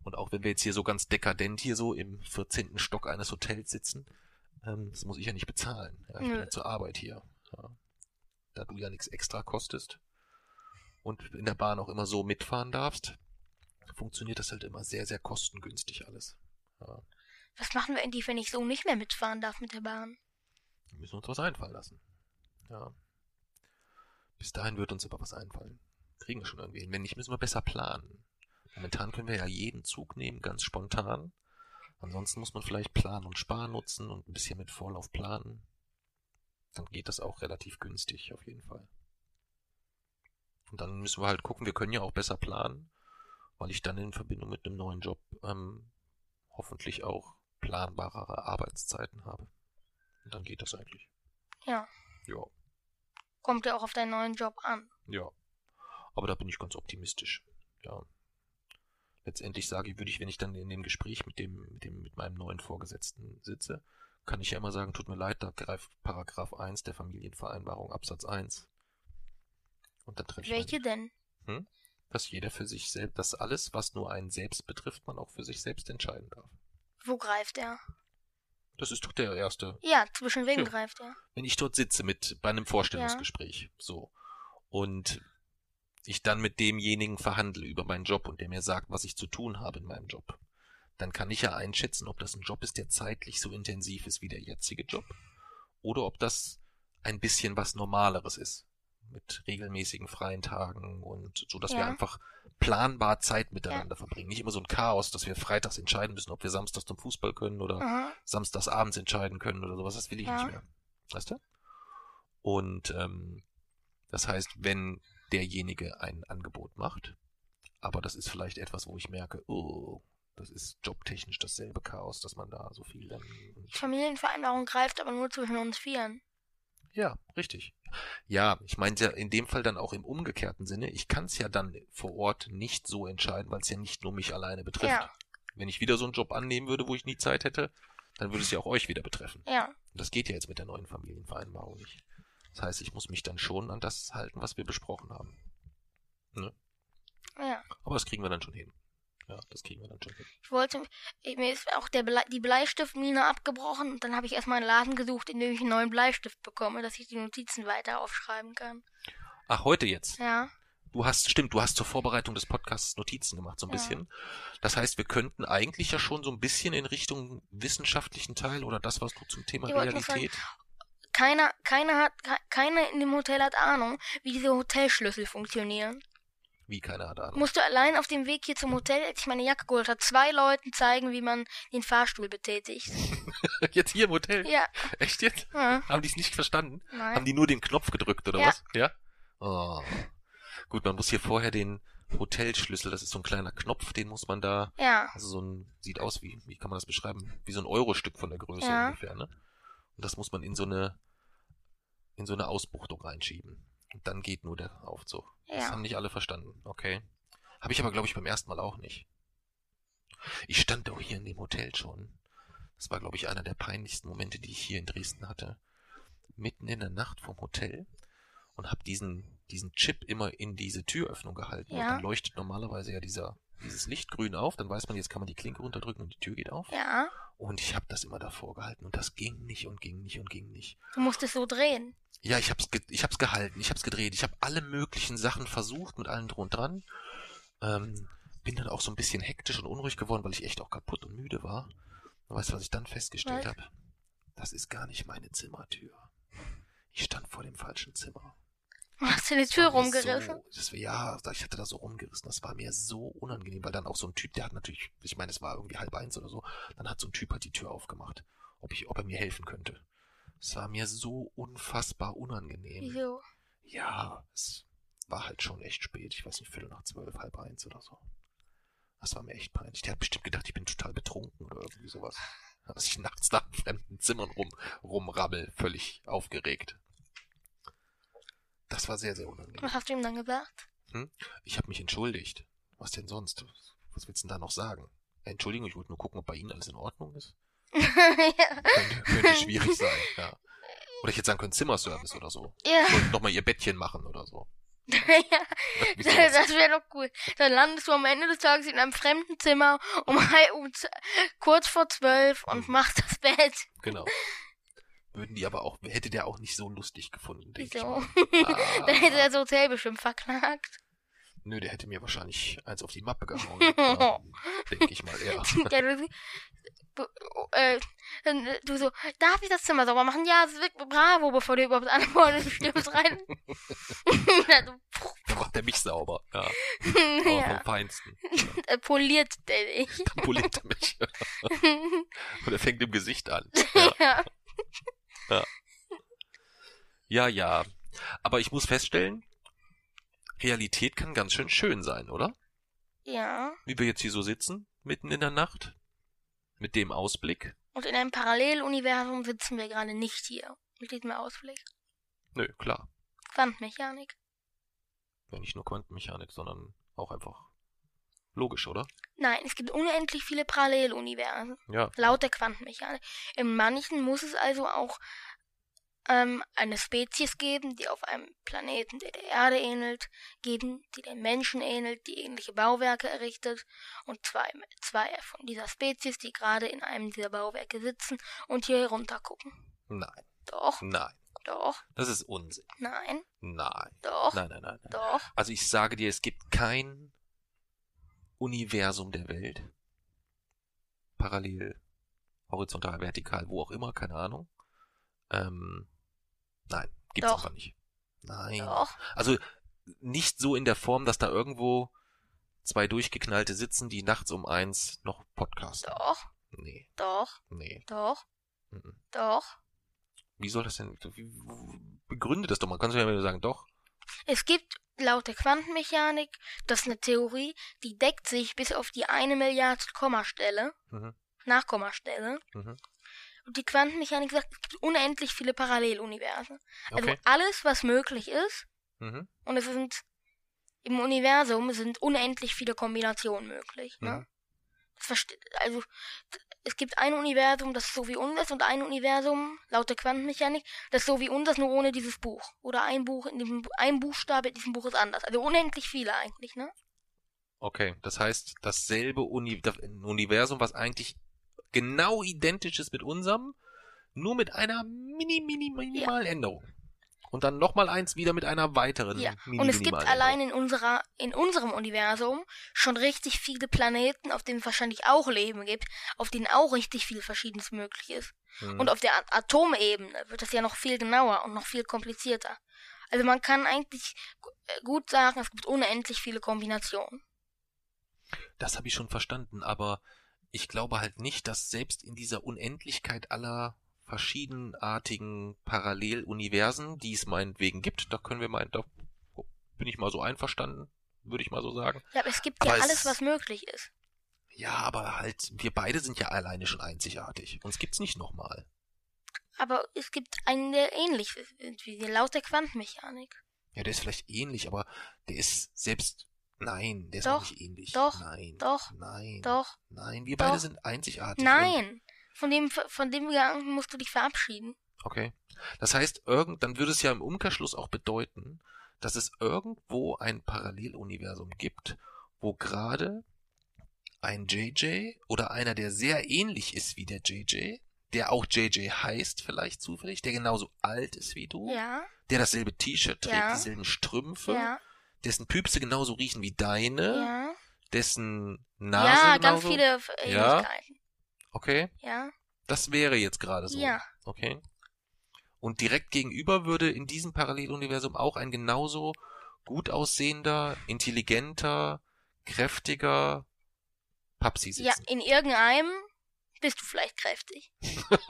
A: Und auch wenn wir jetzt hier so ganz dekadent hier so im 14. Stock eines Hotels sitzen, ähm, das muss ich ja nicht bezahlen. Ja, ich bin
B: Nö.
A: ja zur Arbeit hier. Ja. Da du ja nichts extra kostest und in der Bahn auch immer so mitfahren darfst, funktioniert das halt immer sehr, sehr kostengünstig alles. Ja.
B: Was machen wir endlich, wenn ich so nicht mehr mitfahren darf mit der Bahn?
A: Wir müssen uns was einfallen lassen. Ja. Bis dahin wird uns aber was einfallen. Kriegen wir schon irgendwie hin. Wenn nicht, müssen wir besser planen. Momentan können wir ja jeden Zug nehmen, ganz spontan. Ansonsten muss man vielleicht Plan und Spar nutzen und ein bisschen mit Vorlauf planen. Dann geht das auch relativ günstig, auf jeden Fall. Und dann müssen wir halt gucken, wir können ja auch besser planen, weil ich dann in Verbindung mit einem neuen Job ähm, hoffentlich auch planbarere Arbeitszeiten habe. Und dann geht das eigentlich.
B: Ja.
A: Ja,
B: Kommt ja auch auf deinen neuen Job an.
A: ja. Aber da bin ich ganz optimistisch. Ja. Letztendlich sage ich, würde ich, wenn ich dann in dem Gespräch mit dem, mit dem, mit meinem neuen Vorgesetzten sitze, kann ich ja immer sagen, tut mir leid, da greift Paragraph 1 der Familienvereinbarung Absatz 1. Und dann treffe ich
B: Welche denn?
A: Hm? Dass jeder für sich selbst, dass alles, was nur einen selbst betrifft, man auch für sich selbst entscheiden darf.
B: Wo greift er?
A: Das ist doch der erste
B: Ja, zwischen wem
A: Ja.
B: greift er?
A: wenn ich dort sitze mit bei einem Vorstellungsgespräch, so und ich dann mit demjenigen verhandle über meinen Job und der mir sagt, was ich zu tun habe in meinem Job, dann kann ich ja einschätzen, ob das ein Job ist, der zeitlich so intensiv ist wie der jetzige Job oder ob das ein bisschen was Normaleres ist mit regelmäßigen freien Tagen und so, dass wir
B: Ja.
A: einfach planbar Zeit miteinander verbringen. Nicht immer so ein Chaos, dass wir freitags entscheiden müssen, ob wir samstags zum Fußball können oder
B: Aha.
A: samstags abends entscheiden können oder sowas. Das will ich
B: Ja.
A: nicht mehr. Weißt du? Und ähm, das heißt, wenn derjenige ein Angebot macht, aber das ist vielleicht etwas, wo ich merke, oh, das ist jobtechnisch dasselbe Chaos, dass man da so viel dann.
B: Die Familienvereinbarung greift aber nur zwischen uns Vieren.
A: Ja, richtig. Ja, ich meinte ja in dem Fall dann auch im umgekehrten Sinne, ich kann es ja dann vor Ort nicht so entscheiden, weil es ja nicht nur mich alleine betrifft.
B: Ja.
A: Wenn ich wieder so einen Job annehmen würde, wo ich nie Zeit hätte, dann würde es ja auch euch wieder betreffen.
B: Ja.
A: Und das geht ja jetzt mit der neuen Familienvereinbarung nicht. Das heißt, ich muss mich dann schon an das halten, was wir besprochen haben.
B: Ja.
A: Aber das kriegen wir dann schon hin. Ja, das kriegen wir dann schon hin.
B: Ich wollte, mir ist auch der Blei, die Bleistiftmine abgebrochen und dann habe ich erstmal einen Laden gesucht, in dem ich einen neuen Bleistift bekomme, dass ich die Notizen weiter aufschreiben kann.
A: Ach, heute jetzt.
B: Ja,
A: Du hast, stimmt, du hast zur Vorbereitung des Podcasts Notizen gemacht, so ein
B: Ja.
A: bisschen. Das heißt, wir könnten eigentlich ja schon so ein bisschen in Richtung wissenschaftlichen Teil oder das, was du zum Thema
B: Ich
A: Realität.
B: keiner, keiner hat, ke- keiner in dem Hotel hat Ahnung, wie diese Hotelschlüssel funktionieren.
A: Wie keine hat Ahnung.
B: Musste allein auf dem Weg hier zum Hotel, als ich meine Jacke geholt habe, zwei Leuten zeigen, wie man den Fahrstuhl betätigt. (laughs)
A: Jetzt hier im Hotel.
B: Ja,
A: Echt jetzt?
B: ja
A: Haben die es nicht verstanden? Haben
B: nein.
A: die nur den Knopf gedrückt oder
B: Ja.
A: was? Ja. Oh. Gut, man muss hier vorher den Hotelschlüssel, das ist so ein kleiner Knopf, den muss man da,
B: Ja,
A: also so ein, sieht aus wie, wie kann man das beschreiben? Wie so ein Eurostück von der Größe
B: Ja.
A: ungefähr, ne? Und das muss man in so eine, in so eine Ausbuchtung reinschieben. Und dann geht nur der Aufzug. Das
B: ja.
A: haben nicht alle verstanden. Okay. Habe ich aber, glaube ich, beim ersten Mal auch nicht. Ich stand doch hier in dem Hotel schon. Das war, glaube ich, einer der peinlichsten Momente, die ich hier in Dresden hatte. Mitten in der Nacht vom Hotel und habe diesen, diesen Chip immer in diese Türöffnung gehalten. Und
B: Ja.
A: dann leuchtet normalerweise ja dieser, dieses Licht grün auf. Dann weiß man, jetzt kann man die Klinke runterdrücken und die Tür geht auf.
B: Ja,
A: Und ich habe das immer davor gehalten und das ging nicht und ging nicht und ging nicht.
B: du musst es so drehen.
A: Ja, ich hab's, ge ich hab's gehalten, ich hab's gedreht, ich habe alle möglichen Sachen versucht mit allem drum und dran. Ähm, bin dann auch so ein bisschen hektisch und unruhig geworden, weil ich echt auch kaputt und müde war. Und weißt du, was ich dann festgestellt habe? Das ist gar nicht meine Zimmertür. Ich stand vor dem falschen Zimmer.
B: Hast du die Tür rumgerissen?
A: So, das war, ja, ich hatte da so rumgerissen. Das war mir so unangenehm, weil dann auch so ein Typ, der hat natürlich, ich meine, es war irgendwie halb eins oder so, dann hat so ein Typ halt die Tür aufgemacht, ob ich, ob er mir helfen könnte. Es war mir so unfassbar unangenehm.
B: Wieso?
A: Ja, es war halt schon echt spät. Ich weiß nicht, Viertel nach zwölf, halb eins oder so. Das war mir echt peinlich. Der hat bestimmt gedacht, ich bin total betrunken oder irgendwie sowas. (laughs) Dass ich nachts da in fremden Zimmern rum, rumrabbel, völlig aufgeregt. Das war sehr, sehr unangenehm.
B: Was hast du ihm dann gesagt?
A: Ich habe mich entschuldigt. Was denn sonst? Was willst du denn da noch sagen? Entschuldigung, ich wollte nur gucken, ob bei Ihnen alles in Ordnung ist. Könnte, könnte (laughs) schwierig sein, ja. Oder ich hätte sagen können, Zimmerservice oder so.
B: ja.
A: Ich wollte nochmal Ihr Bettchen machen oder so.
B: ja.
A: Sowas.
B: Das wäre doch cool. Dann landest du am Ende des Tages in einem fremden Zimmer um, um kurz vor zwölf und
A: Mhm.
B: machst das Bett.
A: Genau. Würden die aber auch, hätte der auch nicht so lustig gefunden, denke ich
B: Wieso?
A: mal. Ah. (laughs)
B: Dann hätte er das Hotel bestimmt verklagt.
A: Nö, der hätte mir wahrscheinlich eins auf die Mappe gehauen. ja, (laughs) denke ich mal, eher.
B: Ja, äh, dann, äh, du so, darf ich das Zimmer sauber machen? Ja, es bravo, bevor du überhaupt antwortest. Stimmst rein. (laughs) Dann so,
A: Dann macht er mich sauber. Ja, (laughs) aber
B: ja,
A: vom Feinsten. (laughs)
B: äh, poliert der dich.
A: Dann poliert er mich. Und er fängt im Gesicht an. Ja.
B: ja.
A: ja, ja. Aber ich muss feststellen, Realität kann ganz schön schön sein, oder?
B: ja.
A: Wie wir jetzt hier so sitzen, mitten in der Nacht. Mit dem Ausblick.
B: Und in einem Paralleluniversum sitzen wir gerade nicht hier. Mit diesem Ausblick.
A: Nö, klar.
B: Quantenmechanik.
A: Ja, nicht nur Quantenmechanik, sondern auch einfach logisch, oder?
B: Nein, es gibt unendlich viele Paralleluniversen.
A: Ja.
B: Laut der Quantenmechanik. In manchen muss es also auch ähm, eine Spezies geben, die auf einem Planeten, der der Erde ähnelt, geben, die den Menschen ähnelt, die ähnliche Bauwerke errichtet und zwei, zwei von dieser Spezies, die gerade in einem dieser Bauwerke sitzen und hier herunter gucken.
A: Nein,
B: Doch,
A: nein.
B: doch,
A: Das ist Unsinn.
B: nein,
A: Nein.
B: doch,
A: Nein, nein, nein, nein.
B: doch.
A: Also ich sage dir, es gibt kein Universum der Welt. Parallel, horizontal, vertikal, wo auch immer, keine Ahnung. Ähm, nein, gibt's
B: Doch.
A: einfach nicht. Nein.
B: Doch,
A: Also nicht so in der Form, dass da irgendwo zwei durchgeknallte sitzen, die nachts um eins noch podcasten.
B: doch,
A: Nee,
B: doch,
A: nee.
B: doch,
A: mhm.
B: doch.
A: Wie soll das denn? Wie, begründe das doch mal. Kannst du ja mal sagen, doch.
B: Es gibt laut der Quantenmechanik, das ist eine Theorie, die deckt sich bis auf die eine Milliarde Kommastelle,
A: Mhm.
B: Nachkommastelle.
A: Mhm.
B: Die Quantenmechanik sagt, es gibt unendlich viele Paralleluniversen. Also
A: Okay.
B: alles, was möglich ist,
A: Mhm.
B: und es sind im Universum sind unendlich viele Kombinationen möglich. Ne?
A: Mhm.
B: Das verste- also es gibt ein Universum, das so wie unseres und ein Universum, laut der Quantenmechanik, das so wie unseres, nur ohne dieses Buch. Oder ein Buch in diesem ein Buchstabe in diesem Buch ist anders. Also unendlich viele eigentlich, ne?
A: Okay, das heißt, dasselbe Uni das Universum, was eigentlich genau identisch ist mit unserem, nur mit einer mini, mini, minimalen Änderung. Und dann nochmal eins wieder mit einer weiteren.
B: Ja.
A: mini,
B: Und es gibt
A: minimalen
B: allein in unserer, in unserem Universum schon richtig viele Planeten, auf denen es wahrscheinlich auch Leben gibt, auf denen auch richtig viel Verschiedenes möglich ist.
A: Änderung.
B: Und auf der Atomebene wird das ja noch viel genauer und noch viel komplizierter. Also man kann eigentlich äh, gut sagen, es gibt unendlich viele Kombinationen.
A: Das habe ich schon verstanden, aber ich glaube halt nicht, dass selbst in dieser Unendlichkeit aller verschiedenartigen Paralleluniversen, die es meinetwegen gibt, da können wir mal, da bin ich mal so einverstanden, würde ich mal so sagen.
B: Ja, aber es gibt
A: Aber
B: ja
A: es-
B: alles, was möglich ist.
A: Ja, aber halt, wir beide sind ja alleine schon einzigartig. Uns gibt's nicht nochmal.
B: Aber es gibt einen, der ähnlich ist, wie laut der Quantenmechanik.
A: Ja, der ist vielleicht ähnlich, aber der ist selbst. Nein, der ist
B: Doch,
A: nicht ähnlich.
B: doch,
A: nein,
B: doch,
A: nein,
B: Doch,
A: nein. Wir
B: doch.
A: beide sind einzigartig.
B: Nein. Von dem, von dem Gedanken musst du dich verabschieden.
A: okay. Das heißt, irgend, dann würde es ja im Umkehrschluss auch bedeuten, dass es irgendwo ein Paralleluniversum gibt, wo gerade ein JJ oder einer, der sehr ähnlich ist wie der JJ, der auch JJ heißt vielleicht zufällig, der genauso alt ist wie du,
B: Ja,
A: der dasselbe T-Shirt trägt,
B: Ja.
A: dieselben Strümpfe,
B: ja,
A: dessen Püpse genauso riechen wie deine,
B: ja.
A: dessen Nase
B: Ja, ganz
A: genauso.
B: viele
A: Ja.
B: Ähnlichkeiten.
A: Okay,
B: Ja,
A: das wäre jetzt gerade so.
B: ja.
A: Okay. Und direkt gegenüber würde in diesem Paralleluniversum auch ein genauso gut aussehender, intelligenter, kräftiger Papsi
B: Ja,
A: sitzen.
B: in irgendeinem bist du vielleicht kräftig. (laughs) (laughs)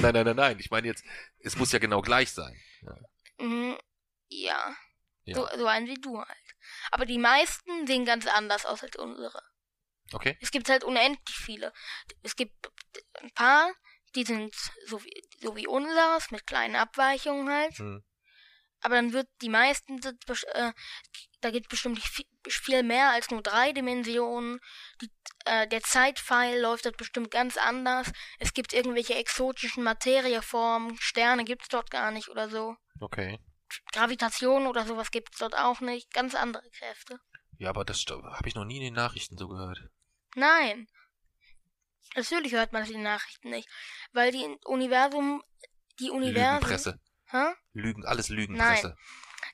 A: nein, nein, nein, nein. Ich meine jetzt, es muss ja genau gleich sein. Ja.
B: Mhm, ja.
A: Ja.
B: So, so ein wie du halt. Aber die meisten sehen ganz anders aus als unsere.
A: Okay.
B: Es gibt halt unendlich viele. Es gibt ein paar, die sind so wie, so wie unseres, mit kleinen Abweichungen halt.
A: Hm.
B: Aber dann wird die meisten, äh, da gibt bestimmt viel, viel mehr als nur drei Dimensionen. Die, äh, der Zeitpfeil läuft dort bestimmt ganz anders. Es gibt irgendwelche exotischen Materieformen. Sterne gibt's dort gar nicht oder so.
A: Okay.
B: Gravitation oder sowas gibt's dort auch nicht. Ganz andere Kräfte.
A: Ja, aber das habe ich noch nie in den Nachrichten so gehört.
B: Nein. Natürlich hört man das in den Nachrichten nicht. Weil die Universum, die Universen,
A: Lügenpresse.
B: hä?
A: Lügen, alles Lügenpresse.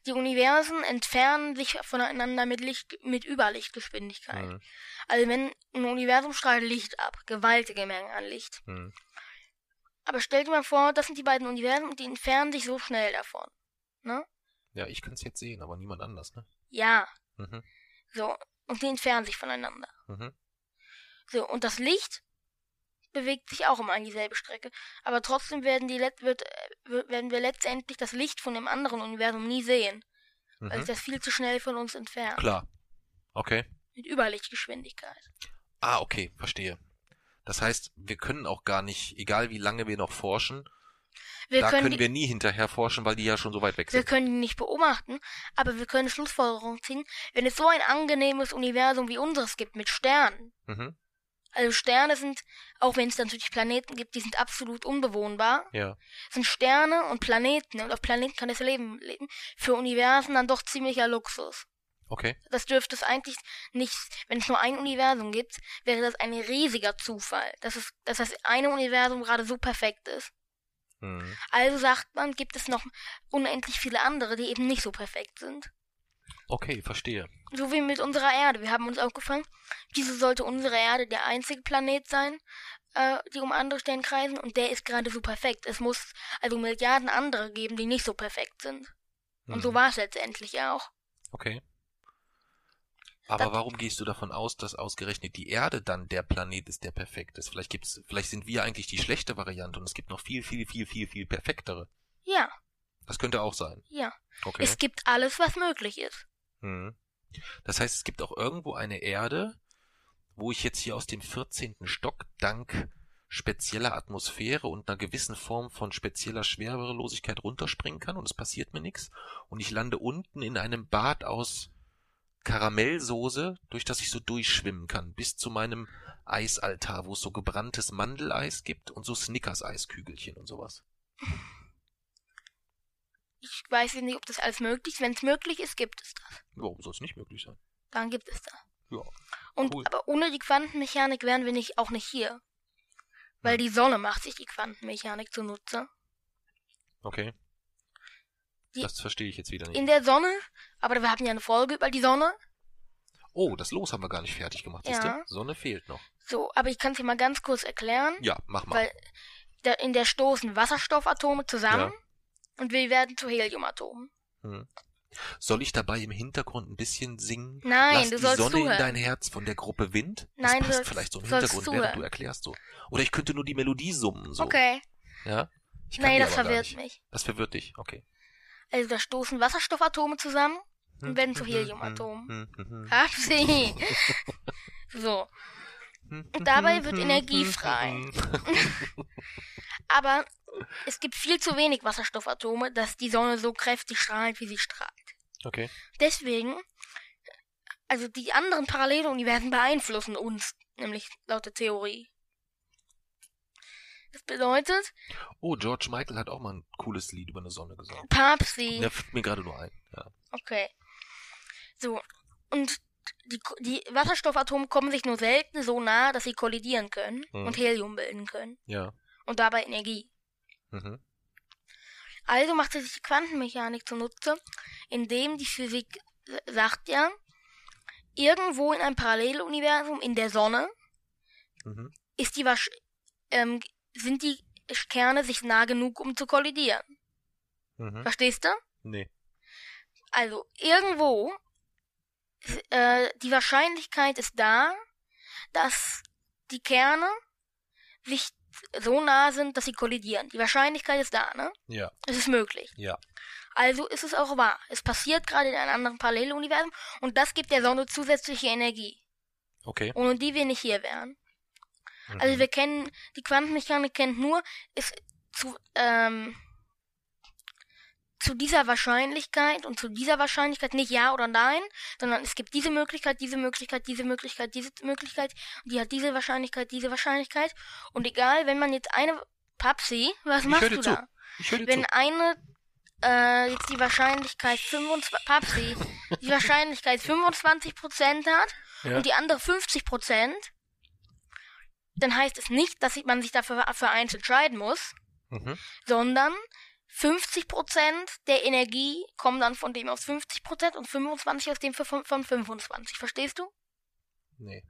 B: die Universen entfernen sich voneinander mit Licht, mit Überlichtgeschwindigkeit.
A: Hm.
B: Also wenn ein Universum strahlt Licht ab, gewaltige Mengen an Licht.
A: Hm.
B: Aber stell dir mal vor, das sind die beiden Universen und die entfernen sich so schnell davon. Ne?
A: Ja, ich kann es jetzt sehen, aber niemand anders, ne?
B: Ja,
A: Mhm.
B: so. Und die entfernen sich voneinander.
A: Mhm.
B: So, und das Licht bewegt sich auch immer an dieselbe Strecke. Aber trotzdem werden, die let wird, äh, werden wir letztendlich das Licht von dem anderen Universum nie sehen. Weil
A: Mhm.
B: sich das viel zu schnell von uns entfernt.
A: Klar. Okay.
B: Mit Überlichtgeschwindigkeit.
A: Ah, okay, verstehe. Das heißt, wir können auch gar nicht, egal wie lange wir noch forschen,
B: Wir
A: da
B: können,
A: können
B: die,
A: wir nie hinterher forschen, weil die ja schon so weit weg
B: wir
A: sind.
B: können die nicht beobachten, aber wir können Schlussfolgerungen ziehen, wenn es so ein angenehmes Universum wie unseres gibt mit Sternen.
A: Mhm.
B: Also Sterne sind, auch wenn es natürlich Planeten gibt, die sind absolut unbewohnbar,
A: Ja.
B: sind Sterne und Planeten und auf Planeten kann das Leben leben, für Universen dann doch ziemlicher Luxus.
A: Okay.
B: Das dürfte es eigentlich nicht, wenn es nur ein Universum gibt, wäre das ein riesiger Zufall, dass es, dass das eine Universum gerade so perfekt ist.
A: Mhm.
B: Also sagt man, gibt es noch unendlich viele andere, die eben nicht so perfekt sind.
A: Okay, verstehe.
B: So wie mit unserer Erde. Wir haben uns aufgefangen, wieso sollte unsere Erde der einzige Planet sein, äh, die um andere Sterne kreisen und der ist gerade so perfekt. Es muss also Milliarden andere geben, die nicht so perfekt sind. Und
A: Mhm.
B: so war es letztendlich auch.
A: Okay. Aber warum gehst du davon aus, dass ausgerechnet die Erde dann der Planet ist, der perfekt ist? Vielleicht gibt's, vielleicht sind wir eigentlich die schlechte Variante und es gibt noch viel, viel, viel, viel, viel perfektere.
B: Ja,
A: Das könnte auch sein.
B: ja.
A: Okay.
B: Es gibt alles, was möglich ist.
A: Mhm. Das heißt, es gibt auch irgendwo eine Erde, wo ich jetzt hier aus dem 14. Stock dank spezieller Atmosphäre und einer gewissen Form von spezieller Schwerelosigkeit runterspringen kann und es passiert mir nichts und ich lande unten in einem Bad aus Karamellsoße, durch das ich so durchschwimmen kann, bis zu meinem Eisaltar, wo es so gebranntes Mandeleis gibt und so Snickers-Eiskügelchen und sowas.
B: Ich weiß nicht, ob das alles möglich ist. Wenn es möglich ist, gibt es das.
A: Warum soll es nicht möglich sein?
B: Dann gibt es da.
A: Ja.
B: Und
A: Cool.
B: aber ohne die Quantenmechanik wären wir nicht auch nicht hier. Weil die Sonne macht sich die Quantenmechanik zunutze.
A: Okay.
B: Die-
A: das verstehe ich jetzt wieder nicht.
B: In der Sonne, aber wir hatten ja eine Folge über die Sonne.
A: Oh, das Los haben wir gar nicht fertig gemacht.
B: Ja.
A: Sonne fehlt noch.
B: So, aber ich kann es dir mal ganz kurz erklären.
A: Ja, mach mal.
B: Weil da, in der stoßen Wasserstoffatome zusammen und wir werden zu Heliumatomen.
A: Hm. Soll ich dabei im Hintergrund ein bisschen singen?
B: Nein,
A: Lass
B: du
A: die
B: sollst
A: Sonne in
B: zuhören.
A: dein Herz von der Gruppe Wind?
B: Nein,
A: das
B: du
A: passt
B: sollst-
A: vielleicht so im Hintergrund, während
B: zuhören.
A: du erklärst so. Oder ich könnte nur die Melodie summen so.
B: Okay.
A: Ja? Ich die
B: das verwirrt mich.
A: Das verwirrt dich, okay.
B: Also da stoßen Wasserstoffatome zusammen und werden zu
A: Hm,
B: Heliumatomen.
A: hm, hm, hm,
B: Hab sie. so.
A: hm,
B: Und dabei
A: hm,
B: wird
A: hm,
B: Energie
A: hm,
B: frei.
A: hm. (laughs)
B: Aber es gibt viel zu wenig Wasserstoffatome, dass die Sonne so kräftig strahlt, wie sie strahlt.
A: Okay.
B: Deswegen, also die anderen Paralleluniversen beeinflussen uns, nämlich laut der Theorie. Das bedeutet,
A: Oh, George Michael hat auch mal ein cooles Lied über eine Sonne gesungen.
B: Papsi.
A: Der fällt mir gerade nur ein. Ja.
B: Okay. So. Und die, die Wasserstoffatome kommen sich nur selten so nah, dass sie kollidieren können
A: Mhm.
B: und Helium bilden können.
A: Ja.
B: Und dabei Energie.
A: Mhm.
B: Also macht sich die Quantenmechanik zunutze, indem die Physik sagt ja, irgendwo in einem Paralleluniversum in der Sonne
A: Mhm.
B: ist die wasch ähm, sind die Kerne sich nah genug, um zu kollidieren.
A: Mhm.
B: Verstehst du?
A: Nee.
B: Also irgendwo äh, die Wahrscheinlichkeit ist da, dass die Kerne sich so nah sind, dass sie kollidieren. Die Wahrscheinlichkeit ist da, ne?
A: Ja.
B: Es ist möglich.
A: Ja.
B: Also ist es auch wahr. Es passiert gerade in einem anderen Paralleluniversum und das gibt der Sonne zusätzliche Energie,
A: Okay.
B: ohne die wir nicht hier wären.
A: Mhm.
B: Also wir kennen, die Quantenmechanik kennt nur, ist zu, ähm, zu dieser Wahrscheinlichkeit und zu dieser Wahrscheinlichkeit nicht ja oder nein, sondern es gibt diese Möglichkeit, diese Möglichkeit, diese Möglichkeit, diese Möglichkeit, und die hat diese Wahrscheinlichkeit, diese Wahrscheinlichkeit. Und egal, wenn man jetzt eine Papsi, was
A: Ich
B: machst du
A: zu.
B: da?
A: ich höre
B: Wenn
A: zu.
B: eine äh, jetzt die Wahrscheinlichkeit 25 Papsi, die (laughs) Wahrscheinlichkeit 25% hat
A: Ja.
B: und die andere 50%, dann heißt es nicht, dass man sich dafür für eins entscheiden muss,
A: Mhm.
B: sondern 50% der Energie kommen dann von dem aus 50% und 25 aus dem von von 25. Verstehst du?
A: Nee.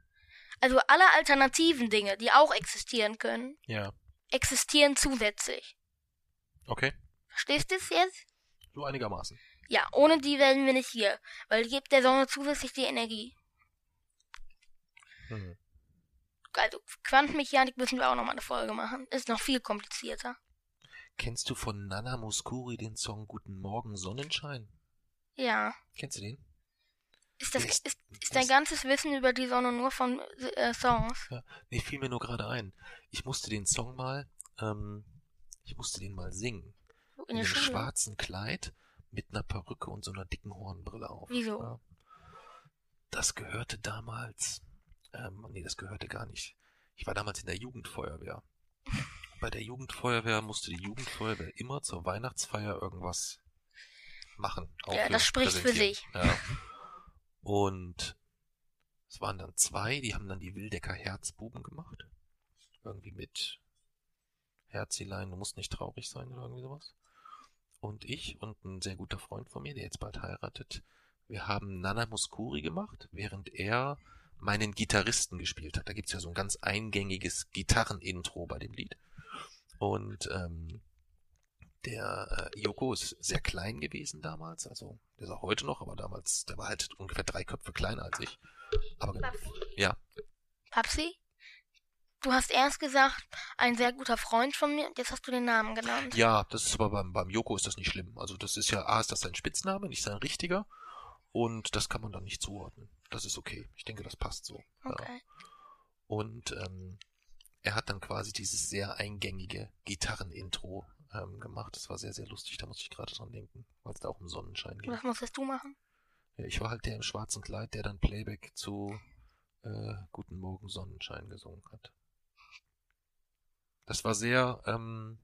B: Also alle alternativen Dinge, die auch existieren können,
A: Ja.
B: existieren zusätzlich.
A: Okay.
B: Verstehst du es jetzt?
A: So einigermaßen.
B: Ja, ohne die wären wir nicht hier, weil die gibt der Sonne zusätzlich die Energie.
A: Mhm.
B: Also Quantenmechanik müssen wir auch nochmal eine Folge machen. Ist noch viel komplizierter.
A: Kennst du von Nana Muscuri den Song Guten Morgen Sonnenschein?
B: Ja.
A: Kennst du den?
B: Ist das
A: ist-
B: ist, dein ganzes Wissen über die Sonne nur von äh, Songs?
A: Nee, fiel mir nur gerade ein. Ich musste den Song mal, ähm, ich musste den mal singen.
B: In
A: In einem
B: Schule?
A: schwarzen Kleid mit einer Perücke und so einer dicken Hornbrille auf.
B: Wieso?
A: Ja. Das gehörte damals, ähm, nee, das gehörte gar nicht. Ich war damals in der Jugendfeuerwehr. Bei der Jugendfeuerwehr musste die Jugendfeuerwehr immer zur Weihnachtsfeier irgendwas machen.
B: Ja, das spricht für sich.
A: Ja. Und es waren dann zwei, die haben dann die Wildecker Herzbuben gemacht. Irgendwie mit Herzilein, du musst nicht traurig sein oder irgendwie sowas. Und ich und ein sehr guter Freund von mir, der jetzt bald heiratet, wir haben Nana Muscuri gemacht, während er meinen Gitarristen gespielt hat. Da gibt's ja so ein ganz eingängiges Gitarrenintro bei dem Lied. Und ähm, der äh, Joko ist sehr klein gewesen damals, also der ist auch heute noch, aber damals, der war halt ungefähr drei Köpfe kleiner als ich. Aber genau. Ja.
B: Papsi? Du hast erst gesagt, ein sehr guter Freund von mir, und jetzt hast du den Namen genannt.
A: Ja, das ist aber beim, beim Joko ist das nicht schlimm. Also das ist ja, A ist das sein Spitzname, nicht sein richtiger. Und das kann man dann nicht zuordnen. Das ist okay. Ich denke, das passt so. Ja.
B: Okay.
A: Und ähm, er hat dann quasi dieses sehr eingängige Gitarrenintro ähm, gemacht. Das war sehr, sehr lustig. Da muss ich gerade dran denken, weil es da auch um Sonnenschein ging.
B: Was musstest du machen?
A: Ja, ich war halt der im schwarzen Kleid, der dann Playback zu äh, Guten Morgen Sonnenschein gesungen hat. Das war sehr, ähm,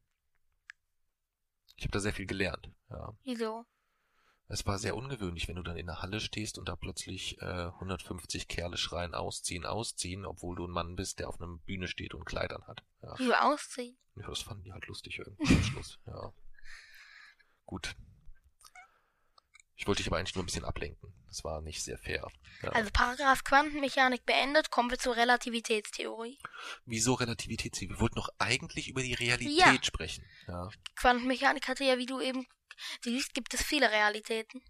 A: ich habe da sehr viel gelernt. Ja.
B: Wieso?
A: Es war sehr ungewöhnlich, wenn du dann in der Halle stehst und da plötzlich äh, 150 Kerle schreien, ausziehen, ausziehen, obwohl du ein Mann bist, der auf einer Bühne steht und Kleidern hat. Ja,
B: ausziehen.
A: ja das fanden die halt lustig irgendwie (laughs) am Schluss. Ja. Gut. Ich wollte dich aber eigentlich nur ein bisschen ablenken. Das war nicht sehr fair. Ja.
B: Also Paragraph Quantenmechanik beendet, kommen wir zur Relativitätstheorie.
A: Wieso Relativitätstheorie? Wir wollten doch eigentlich über die Realität
B: Ja.
A: sprechen. Ja.
B: Quantenmechanik hatte ja, wie du eben siehst, gibt es viele Realitäten.